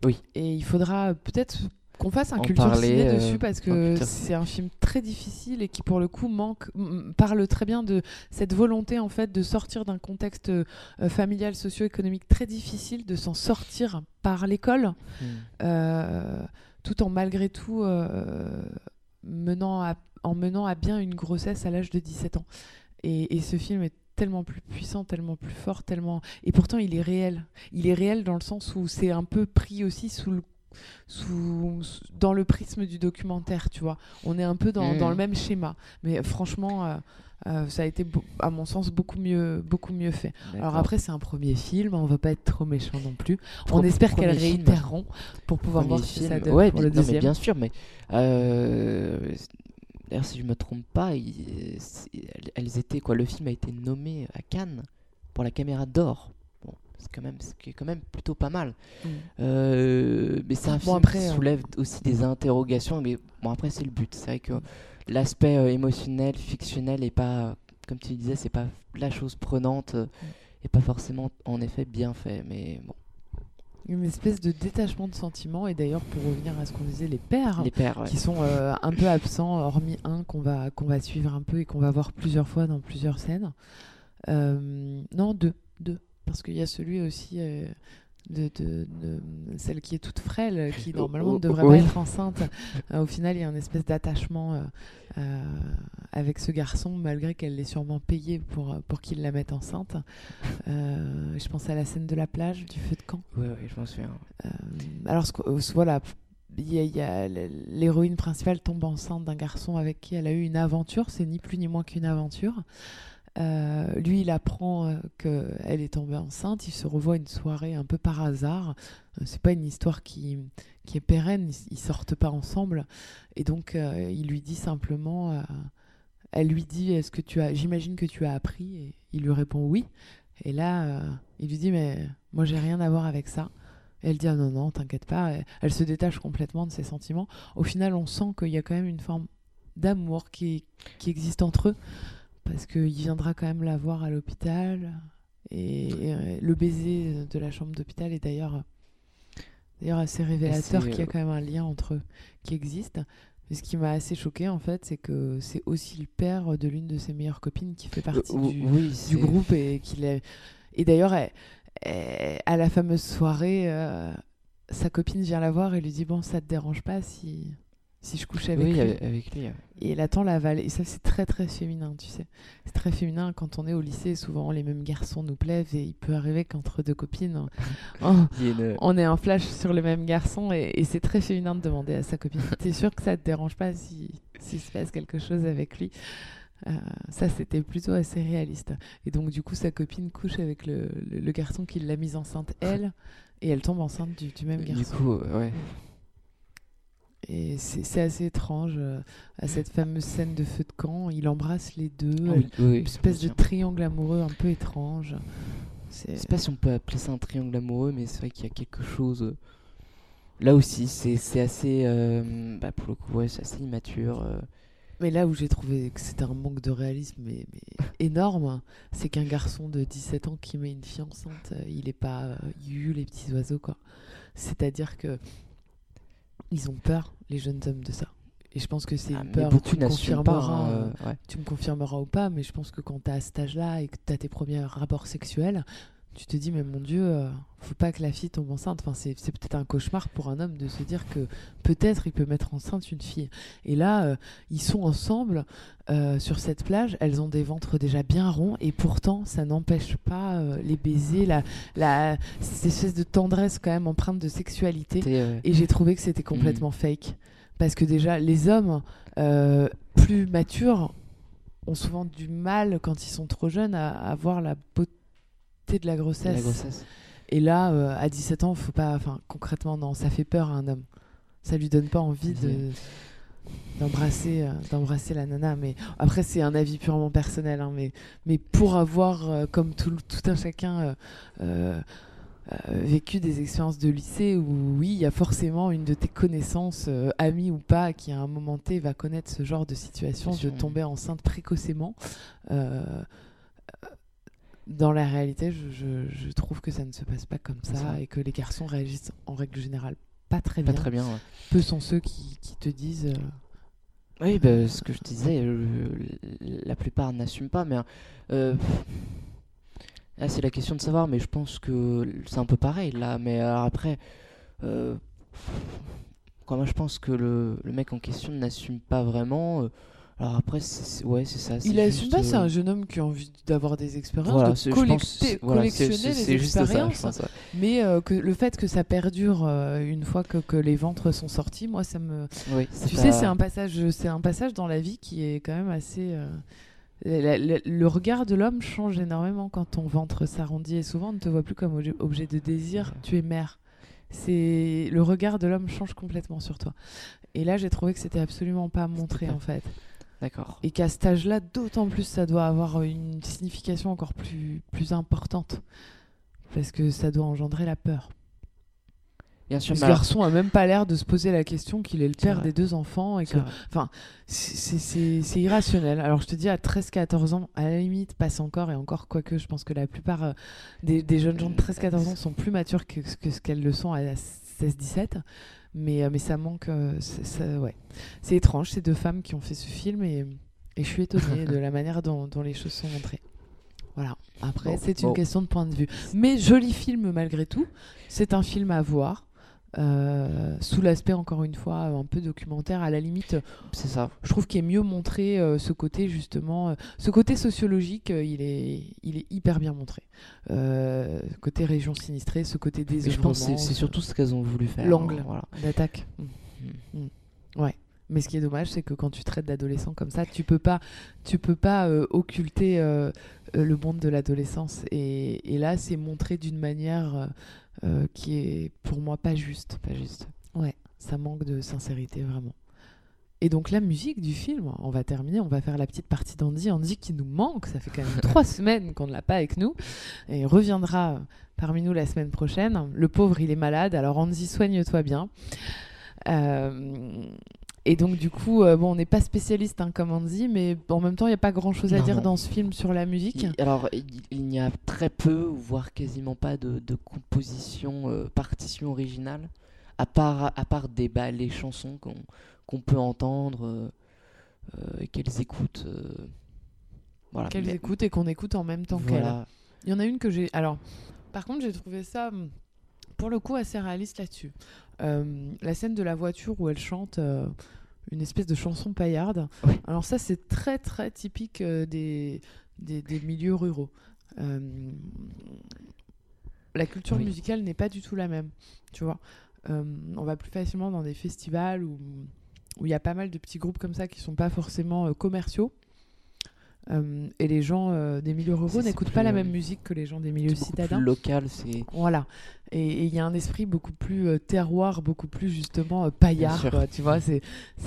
Oui. Et il faudra peut-être qu'on fasse un culture parler, ciné euh, dessus parce que c'est un film très difficile et qui pour le coup manque parle très bien de cette volonté en fait de sortir d'un contexte euh, familial socio-économique très difficile de s'en sortir par l'école Hmm. euh, tout en malgré tout menant à, en menant à bien une grossesse à l'âge de 17 ans. Et, et ce film est tellement plus puissant, tellement plus fort, tellement... Et pourtant, il est réel. Il est réel dans le sens où c'est un peu pris aussi sous le sous, dans le prisme du documentaire, tu vois. On est un peu dans, dans le même schéma. Mais franchement, euh, euh, ça a été, à mon sens, beaucoup mieux, beaucoup mieux fait. Alors après, c'est un premier film, on va pas être trop méchant non plus. Pro- on espère qu'elles réitéreront pour pouvoir Premier voir ce que ça film. donne ouais, pour bien- le non, mais bien sûr, mais euh, d'ailleurs, si je me trompe pas, il- elles étaient quoi Le film a été nommé à Cannes pour la caméra d'or. C'est quand même, ce qui est quand même plutôt pas mal. Mm. Euh, mais c'est un Bon, film après, qui soulève aussi des interrogations. Mais bon, après, c'est le but. C'est vrai que l'aspect euh, émotionnel, fictionnel, est pas, comme tu disais, c'est pas la chose prenante euh, et pas forcément, en effet, bien fait. Mais bon, Une espèce de détachement de sentiments. Et d'ailleurs, pour revenir à ce qu'on disait, les pères, les pères, ouais. qui sont euh, un peu absents, hormis un qu'on va, qu'on va suivre un peu et qu'on va voir plusieurs fois dans plusieurs scènes. Non, deux. deux. Parce qu'il y a celui aussi euh, de, de- de celle qui est toute frêle, qui Oh, normalement ne oh, devrait oui. pas être enceinte. Euh, au final, il y a une espèce d'attachement euh, avec ce garçon, malgré qu'elle l'ait sûrement payé pour, pour qu'il la mette enceinte. Je pense à la scène de la plage, du feu de camp. Ouais, ouais, je m'en souviens. Alors, voilà, y a- l'héroïne principale tombe enceinte d'un garçon avec qui elle a eu une aventure. C'est ni plus ni moins qu'une aventure. Euh, lui, il apprend euh, qu'elle est tombée enceinte. Ils se revoient une soirée un peu par hasard. Euh, c'est pas une histoire qui, qui est pérenne. Ils, ils sortent pas ensemble. Et donc, euh, il lui dit simplement. elle lui dit Est-ce que tu as. J'imagine que tu as appris? Et il lui répond oui. Et là, il lui dit Mais moi, j'ai rien à voir avec ça. Et elle dit ah non non t'inquiète pas elle se détache complètement de ses sentiments au final on sent qu'il y a quand même une forme d'amour qui, qui existe entre eux parce qu'il viendra quand même la voir à l'hôpital. Et, et, euh, le baiser de la chambre d'hôpital est d'ailleurs d'ailleurs assez révélateur qu'il y a euh, quand même un lien entre eux qui existe. Mais ce qui m'a assez choqué en fait c'est que c'est aussi le père de l'une de ses meilleures copines qui fait partie Euh, du, oui, du c'est- groupe et qu'il est Et d'ailleurs, à la fameuse soirée, euh, sa copine vient la voir et lui dit Bon, ça te dérange pas si, si je couche avec oui, lui avec. Et elle attend l'aval. Et ça, c'est très, très féminin, tu sais. C'est très féminin quand on est au lycée. Souvent, les mêmes garçons nous plaisent et il peut arriver qu'entre deux copines, on, Il y a une- on ait un flash sur le même garçon. Et, et c'est très féminin de demander à sa copine T'es sûr que ça te dérange pas si, s'il se passe quelque chose avec lui? Euh, Ça, c'était plutôt assez réaliste. Et donc, du coup, sa copine couche avec le, le- le garçon qui l'a mise enceinte, elle. Et elle tombe enceinte du, du même du garçon. coup, euh, ouais. Et c'est assez étrange. euh, à cette fameuse scène de feu de camp, il embrasse les deux. Oui, oui, une espèce de triangle amoureux un peu étrange. Je sais pas si on peut appeler ça un triangle amoureux, mais c'est vrai qu'il y a quelque chose. euh, Là aussi, c'est c'est assez. euh, bah, pour le coup, ouais, c'est assez immature. euh. Mais là où j'ai trouvé que c'était un manque de réalisme mais, mais énorme, c'est qu'un garçon de 17 ans qui met une fille enceinte, euh, il est pas euh, les petits oiseaux quoi. C'est-à-dire que ils ont peur, les jeunes hommes, de ça. Et je pense que c'est Ah, une peur. tu me pas. confirmeras, hein, euh, ouais. tu me confirmeras ou pas, mais je pense que quand tu as cet âge-là et que tu as tes premiers rapports sexuels, tu te dis, mais mon Dieu, euh, faut pas que la fille tombe enceinte. Enfin, c'est c'est peut-être un cauchemar pour un homme de se dire que peut-être il peut mettre enceinte une fille. Et là, euh, ils sont ensemble euh, sur cette plage, elles ont des ventres déjà bien ronds, et pourtant, ça n'empêche pas euh, les baisers, la, la, cette espèce de tendresse quand même empreinte de sexualité. Et j'ai trouvé que c'était complètement fake. Parce que déjà, les hommes plus matures ont souvent du mal, quand ils sont trop jeunes, à, à voir la beauté de la grossesse. la grossesse. Et là, euh, à 17 ans, faut pas. Enfin, concrètement, non, ça fait peur à un homme. Ça lui donne pas envie de d'embrasser euh, d'embrasser la nana mais après c'est un avis purement personnel hein, mais mais pour avoir euh, comme tout, tout un chacun vécu des expériences de lycée où oui il y a forcément une de tes connaissances amie ou pas qui à un moment T va connaître ce genre de situation Bien de sûr, oui. tomber enceinte précocement dans la réalité, je, je- je trouve que ça ne se passe pas comme ça, et que les garçons réagissent en règle générale pas très Pas bien. très bien. ouais. Peu sont ceux qui, qui te disent. euh, Oui, bah, ce que je disais, euh, la plupart n'assument pas, mais euh, là c'est la question de savoir, mais je pense que c'est un peu pareil là. Mais après, quoi, moi je pense que le, le mec en question n'assume pas vraiment. Alors après, c'est- c'est- ouais, c'est ça. Il assume pas, c'est euh, un jeune homme qui a envie d'avoir des expériences, Voilà, de collecter- voilà, collectionner c'est- les ça, expériences. pense, ouais. mais euh, que le fait que ça perdure euh, une fois que, que les ventres sont sortis, moi ça me. Oui, Tu sais, c'est un passage, c'est un passage dans la vie qui est quand même assez. euh, la- la- le regard de l'homme change énormément quand ton ventre s'arrondit et souvent on ne te voit plus comme objet, de désir, Ouais. tu es mère. C'est le regard de l'homme change complètement sur toi. Et là, j'ai trouvé que c'était absolument pas montré en fait. D'accord. Et qu'à cet âge-là, d'autant plus, ça doit avoir une signification encore plus, plus importante. Parce que ça doit engendrer la peur. Bien sûr, Ce garçon a même pas l'air de se poser la question qu'il est le père des deux enfants et c'est que vrai. c'est- irrationnel. Alors je te dis, à 13-14 ans, à la limite, passe encore et encore, quoique je pense que la plupart euh, des, des jeunes gens de 13-14 ans sont plus matures que, que ce qu'elles le sont à 16-17. Mais, euh, mais ça manque. euh, c'est- ça- ouais. C'est étrange, ces deux femmes qui ont fait ce film et, et je suis étonnée de la manière dont, dont les choses sont montrées. Voilà. Après, Bon, c'est une bon. question de point de vue. Mais joli film malgré tout. C'est un film à voir. Euh, sous l'aspect encore une fois un peu documentaire à la limite C'est ça. je trouve qu'il est mieux montré euh, ce côté justement euh, ce côté sociologique euh, il est il est hyper bien montré Euh, côté région sinistrée ce côté Et je pense que c'est- c'est ce- surtout ce qu'elles ont voulu faire. L'angle. Voilà. d'attaque Mm. ouais mais ce qui est dommage c'est que quand tu traites d'adolescent comme ça tu peux pas tu peux pas euh, occulter euh, euh, le monde de l'adolescence et, et là c'est montré d'une manière euh, qui est pour moi pas juste Pas juste. Ouais, ça manque de sincérité vraiment. Et donc la musique du film, on va terminer, on va faire la petite partie d'Andy. Andy qui nous manque, ça fait quand même trois semaines qu'on ne l'a pas avec nous. Et il reviendra parmi nous la semaine prochaine. Le pauvre, il est malade, alors Andy, soigne-toi bien. Euh, et donc du coup, euh, bon, on n'est pas spécialiste hein, comme Andy, mais en même temps, il n'y a pas grand-chose à Non, dire non. dans ce film sur la musique. Il- alors, il, il n'y a très peu, voire quasiment pas de, de composition, euh, partition originale, à part, à part des bah, les chansons qu'on peut entendre euh, et qu'elles écoutent. voilà. Qu'elles écoutent et qu'on écoute en même temps qu'elles. Voilà. Il y en a une que j'ai. Alors, par contre, j'ai trouvé ça, hum, pour le coup, assez réaliste là-dessus. Euh, la scène de la voiture où elle chante euh, une espèce de chanson paillarde. Alors, ça, c'est très, très typique euh, des, des, des milieux ruraux. La culture Oui. musicale n'est pas du tout la même, tu vois. On va plus facilement dans des festivals où où il y a pas mal de petits groupes comme ça qui sont pas forcément commerciaux. Euh, et les gens euh, des milieux ruraux n'écoutent pas la euh, même musique que les gens des milieux citadins. local, c'est. Voilà. Et il y a un esprit beaucoup plus euh, terroir, beaucoup plus justement paillard, quoi, tu vois, c'est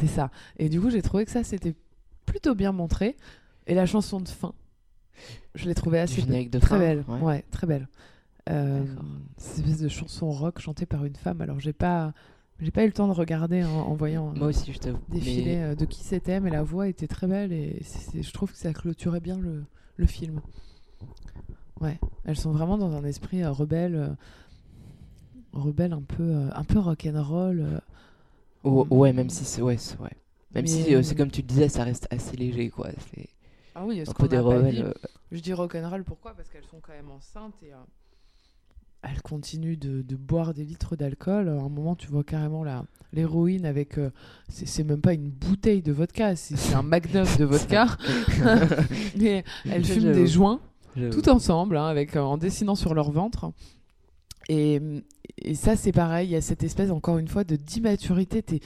ça. Et du coup, j'ai trouvé que ça, c'était plutôt bien montré. Et la chanson de fin, je l'ai trouvée assez générique de très fin, belle. ouais. Ouais. très belle. Cette espèce de chanson rock chantée par une femme. Alors, j'ai pas, j'ai pas eu le temps de regarder en, en voyant Moi aussi, je défiler Mais euh, de qui c'était, mais la voix était très belle et je trouve que ça clôturait bien le, le film. Ouais, elles sont vraiment dans un esprit euh, rebelle, euh, rebelle un peu, euh, un peu rock'n'roll. euh. Oh, ouais, même si c'est ouais, ouais. Même Mais, si euh, euh, c'est comme tu le disais, ça reste assez léger, quoi. Ah oui, un peu des rebelles. euh, Je dis rock'n'roll pourquoi? Parce qu'elles sont quand même enceintes et elles continuent de, de boire des litres d'alcool. À un moment, tu vois carrément la l'héroïne avec. euh, c'est c'est même pas une bouteille de vodka, c'est c'est un magnum de vodka. Mais fument J'avoue. des joints j'avoue. tout ensemble, hein, avec, euh, en dessinant sur leur ventre. Et, et ça, c'est pareil, il y a cette espèce, encore une fois, de d'immaturité. T'es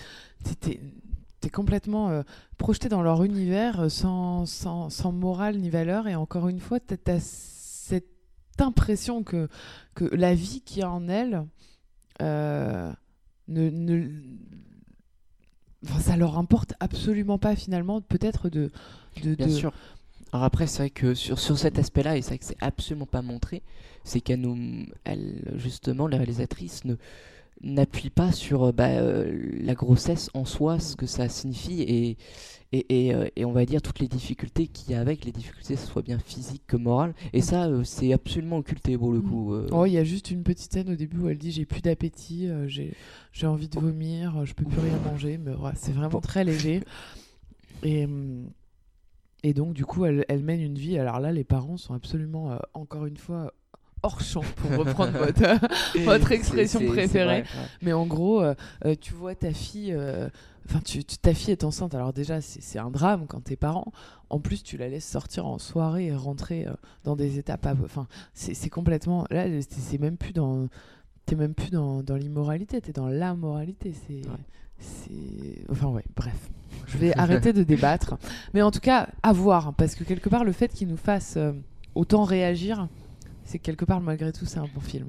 es, complètement euh, projeté dans leur univers euh, sans, sans, sans morale ni valeur. Et encore une fois, tu as cette impression que, que la vie qu'il y a en elles euh, ne, ne- enfin, ça leur importe absolument pas finalement, peut-être de, de, Bien de- sûr. Alors après, c'est vrai que sur, sur cet aspect-là, et c'est vrai que c'est absolument pas montré, c'est qu'elle nous, elle, justement, les réalisatrices ne n'appuient pas sur euh, bah, euh, la grossesse en soi, ce que ça signifie, et, et, et, euh, et on va dire toutes les difficultés qu'il y a avec, les difficultés, que ce soit bien physiques que morales, et ça, euh, c'est absolument occulté pour le Mm. coup. Oh, il y a juste une petite scène au début où elle dit j'ai plus d'appétit, j'ai j'ai envie de vomir, je peux plus rien manger, mais ouais, c'est vraiment très léger. Et, hum, et donc, du coup, elle, elle mène une vie. Alors là, les parents sont absolument, euh, encore une fois, hors champ, pour reprendre votre, expression préférée. vrai, ouais. Mais en gros, euh, euh, tu vois ta fille, euh, enfin tu, tu- ta fille est enceinte. Alors déjà, c'est un drame quand t'es parent. En plus, tu la laisses sortir en soirée et rentrer dans des étapes. Enfin, c'est complètement. Là, c'est même plus dans. T'es même plus dans, dans l'immoralité, t'es dans la moralité. C'est. Ouais. Enfin, ouais, bref. Je vais arrêter de débattre. Mais en tout cas, à voir. Parce que quelque part, le fait qu'il nous fasse autant réagir, c'est que quelque part, malgré tout, c'est un bon film.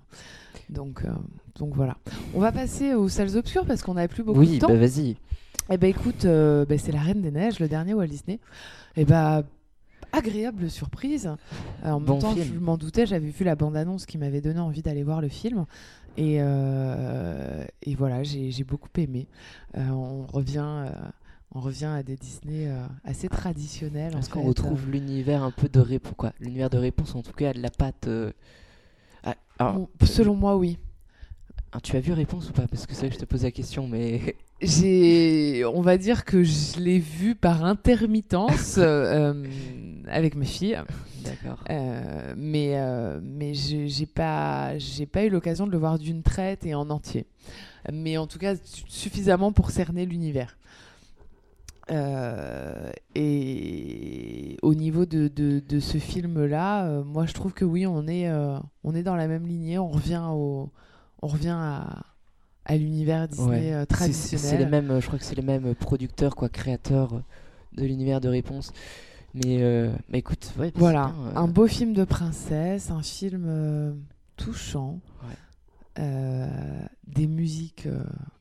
Donc, euh, donc voilà. On va passer aux salles obscures parce qu'on n'a plus beaucoup Oui, de temps. bah vas-y. Eh ben écoute, euh, ben, c'est La Reine des Neiges, le dernier Walt Disney. Et ben agréable surprise. En même temps, film. je m'en doutais, j'avais vu la bande-annonce qui m'avait donné envie d'aller voir le film. Et, euh, et voilà, j'ai beaucoup aimé. On revient. Euh, on revient à des Disney euh, assez traditionnels. Est-ce qu'on retrouve l'univers un peu de réponse quoi L'univers de réponse en tout cas de la patte. euh, ah, alors, Bon, selon moi, oui. ah, tu as vu réponse ou pas? Parce que c'est vrai que je te pose la question, mais J'ai, on va dire que je l'ai vu par intermittence euh, euh, avec mes filles, d'accord. Euh, mais euh, mais j'ai pas j'ai pas eu l'occasion de le voir d'une traite et en entier, mais en tout cas su- suffisamment pour cerner l'univers. Euh, et au niveau de, de, de ce film-là, euh, moi je trouve que oui, on est, euh, on est dans la même lignée, on revient, au, on revient à, à l'univers Disney Ouais. traditionnel. C'est les mêmes, je crois que c'est les mêmes producteurs quoi, créateurs de l'univers de réponse. Mais, mais écoute, ouais, bah, Voilà, bien, un beau film de princesse, un film touchant, Ouais. des musiques,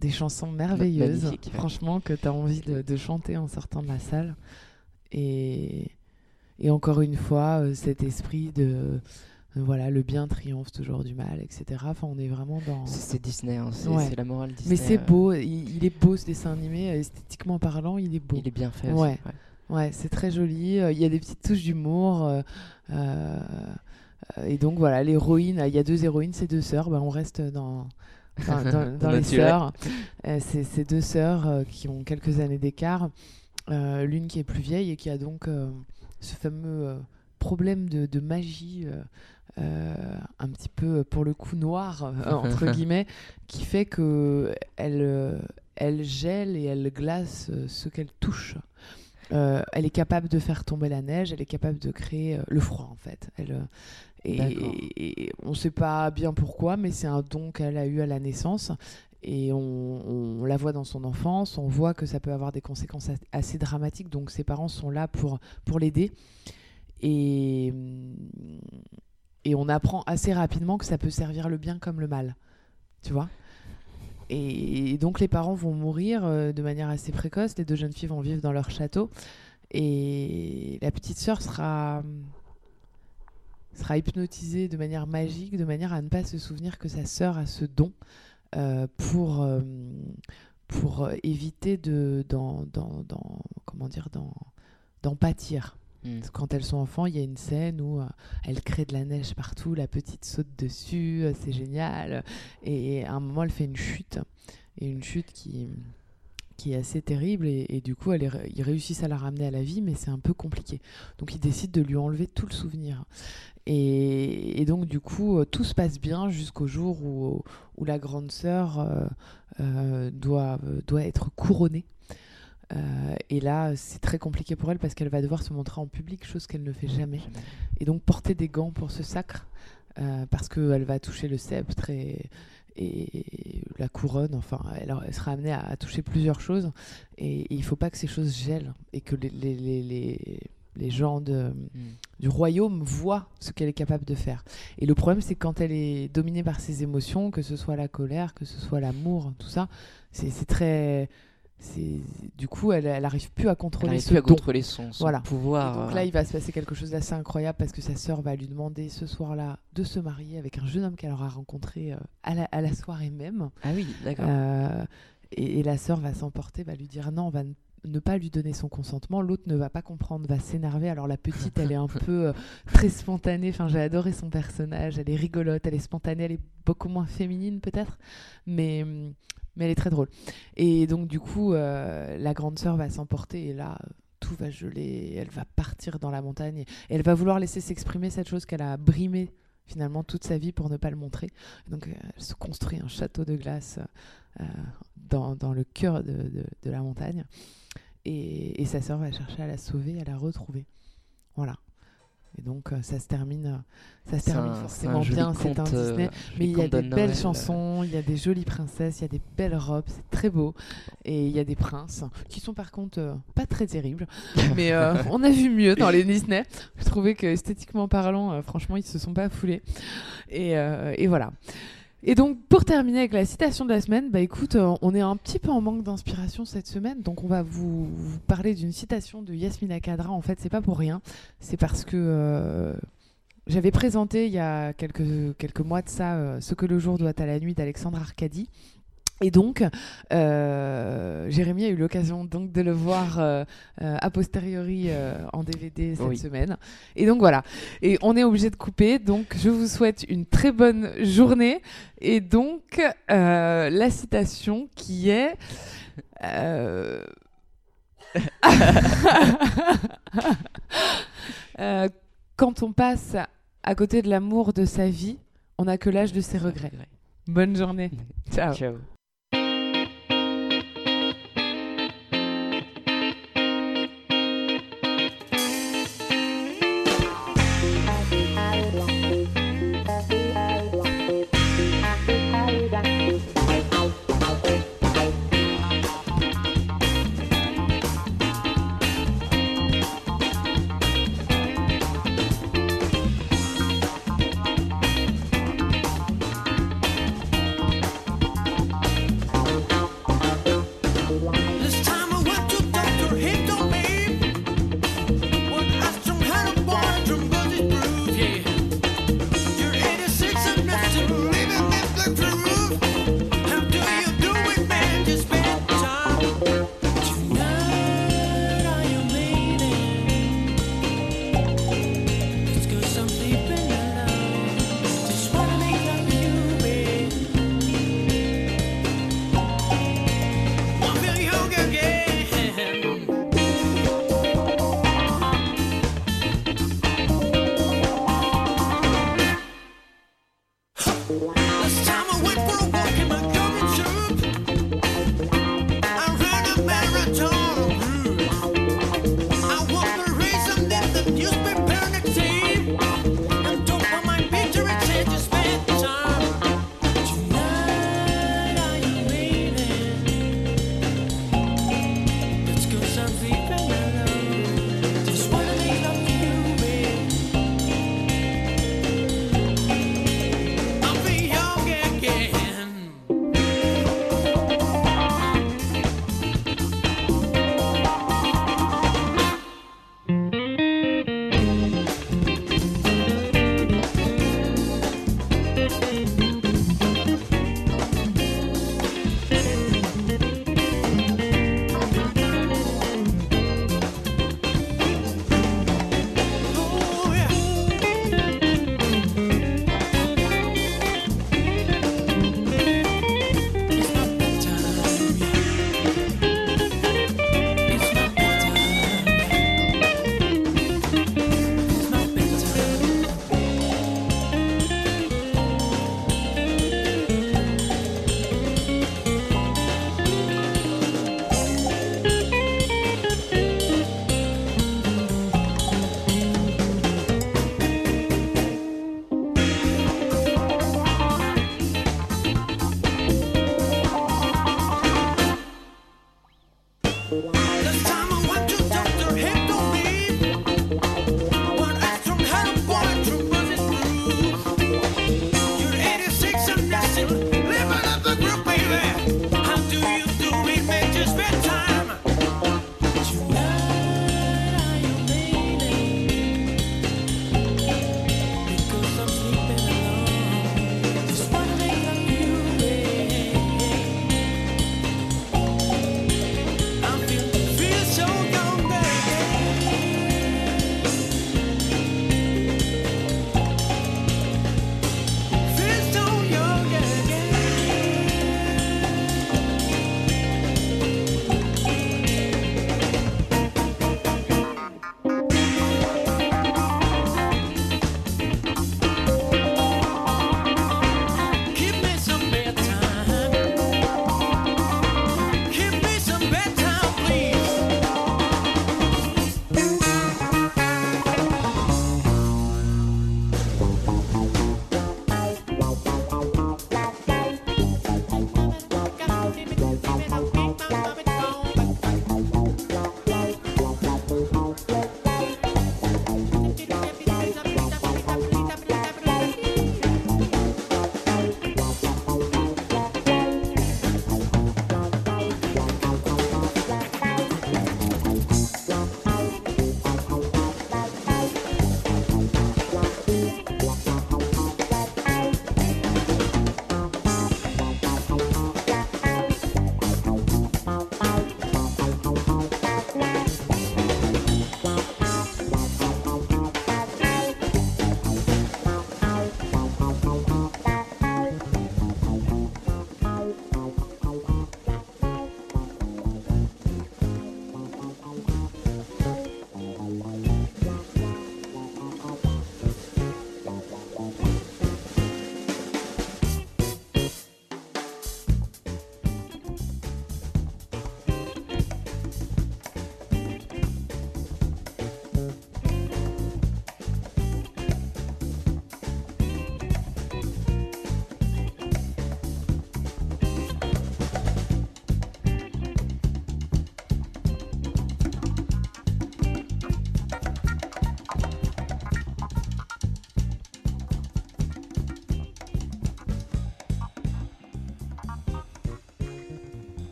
des chansons merveilleuses, magnifique, ouais. franchement, que tu as envie de, de chanter en sortant de la salle. Et, et encore une fois, euh, cet esprit de euh, voilà, le bien triomphe toujours du mal, etc. Enfin, on est vraiment dans. c'est Disney, hein, c'est Ouais. la morale Disney. Mais c'est euh, beau, il, il est beau ce dessin animé, esthétiquement parlant, il est beau. Il est bien fait. Ouais. aussi, ouais. Ouais, c'est très joli. Il y a des petites touches d'humour. euh, euh, euh, et donc voilà, l'héroïne, il y a deux héroïnes, c'est deux sœurs. Ben, on reste dans, dans, dans- dans les sœurs. Euh, c'est c'est deux sœurs euh, qui ont quelques années d'écart. Euh, L'une qui est plus vieille et qui a donc euh, ce fameux euh, problème de, de magie euh, un petit peu, pour le coup, noire, entre guillemets, qui fait que elle, elle gèle et elle glace ce qu'elle touche. Elle est capable de faire tomber la neige, elle est capable de créer le froid en fait. Elle, et, on ne sait pas bien pourquoi, mais c'est un don qu'elle a eu à la naissance. Et on, la voit dans son enfance, on voit que ça peut avoir des conséquences assez dramatiques, donc ses parents sont là pour, pour l'aider. Et, et on apprend assez rapidement que ça peut servir le bien comme le mal. Tu vois? Et, donc les parents vont mourir euh, de manière assez précoce, les deux jeunes filles vont vivre dans leur château. Et la petite sœur sera sera hypnotisé de manière magique, de manière à ne pas se souvenir que sa sœur a ce don euh, pour, euh, pour éviter de, comment dire, d'en pâtir. Hmm. Quand elles sont enfants, il y a une scène où euh, elle crée de la neige partout, la petite saute dessus, c'est génial. Et, à un moment, elle fait une chute. Et une chute qui, qui est assez terrible et, du coup ils réussissent à la ramener à la vie mais c'est un peu compliqué donc ils décident de lui enlever tout le souvenir et, donc, du coup, euh, tout se passe bien jusqu'au jour où, où, la grande sœur euh, euh, doit, doit être couronnée. Et là, c'est très compliqué pour elle parce qu'elle va devoir se montrer en public, chose qu'elle ne fait jamais. Et donc, porter des gants pour ce sacre, parce qu'elle va toucher le sceptre et, et la couronne, enfin, elle, sera amenée à, toucher plusieurs choses. Et, il ne faut pas que ces choses gèlent et que les, les, les les gens de, hmm. du royaume voient ce qu'elle est capable de faire. Et le problème, c'est quand elle est dominée par ses émotions, que ce soit la colère, que ce soit l'amour, tout ça, c'est très. Du coup, elle n'arrive plus à contrôler elle ce plus à contrôler son, voilà. pouvoir. donc là, euh. il va se passer quelque chose d'assez incroyable parce que sa sœur va lui demander ce soir-là de se marier avec un jeune homme qu'elle aura rencontré euh, à, la, à, la, soirée même. Ah oui, d'accord. Euh, et, et, la sœur va s'emporter, va lui dire non, on va ne pas lui donner son consentement, l'autre ne va pas comprendre, va s'énerver. Alors la petite, elle est un peu euh, très spontanée. Enfin, j'ai adoré son personnage. Elle est rigolote, elle est spontanée, elle est beaucoup moins féminine peut-être, mais mais elle est très drôle. Et donc du coup, euh, la grande sœur va s'emporter et là. Tout va geler, elle va partir dans la montagne et elle va vouloir laisser s'exprimer cette chose qu'elle a brimée finalement toute sa vie pour ne pas le montrer. donc elle se construit un château de glace euh, dans, dans, le cœur de, de, de la montagne. Et, sa sœur va chercher à la sauver, à la retrouver. Voilà. Et donc euh, ça se termine, ça se termine forcément bien, c'est un Disney. Euh, mais il y a des belles chansons, il y a des jolies princesses, il y a des belles robes, c'est très beau. Et il y a des princes qui sont par contre euh, pas très terribles. mais on a vu mieux dans les Disney. Je trouvais que esthétiquement parlant, franchement, ils se sont pas foulés. Et, et voilà. Et donc, pour terminer avec la citation de la semaine, bah écoute, euh, on est un petit peu en manque d'inspiration cette semaine, donc on va vous, parler d'une citation de Yasmina Kadra. En fait, c'est pas pour rien, c'est parce que euh, j'avais présenté il y a quelques, mois de ça euh, Ce que le jour doit à la nuit d'Alexandre Arcadie. Et donc, euh, Jérémy a eu l'occasion donc de le voir euh, euh, a posteriori en DVD cette semaine. Et donc voilà. Et on est obligé de couper. Donc, je vous souhaite une très bonne journée. Et donc, la citation qui est. quand on passe à côté de l'amour de sa vie, on n'a que l'âge de ses regrets. Bonne journée. Ciao. Ciao.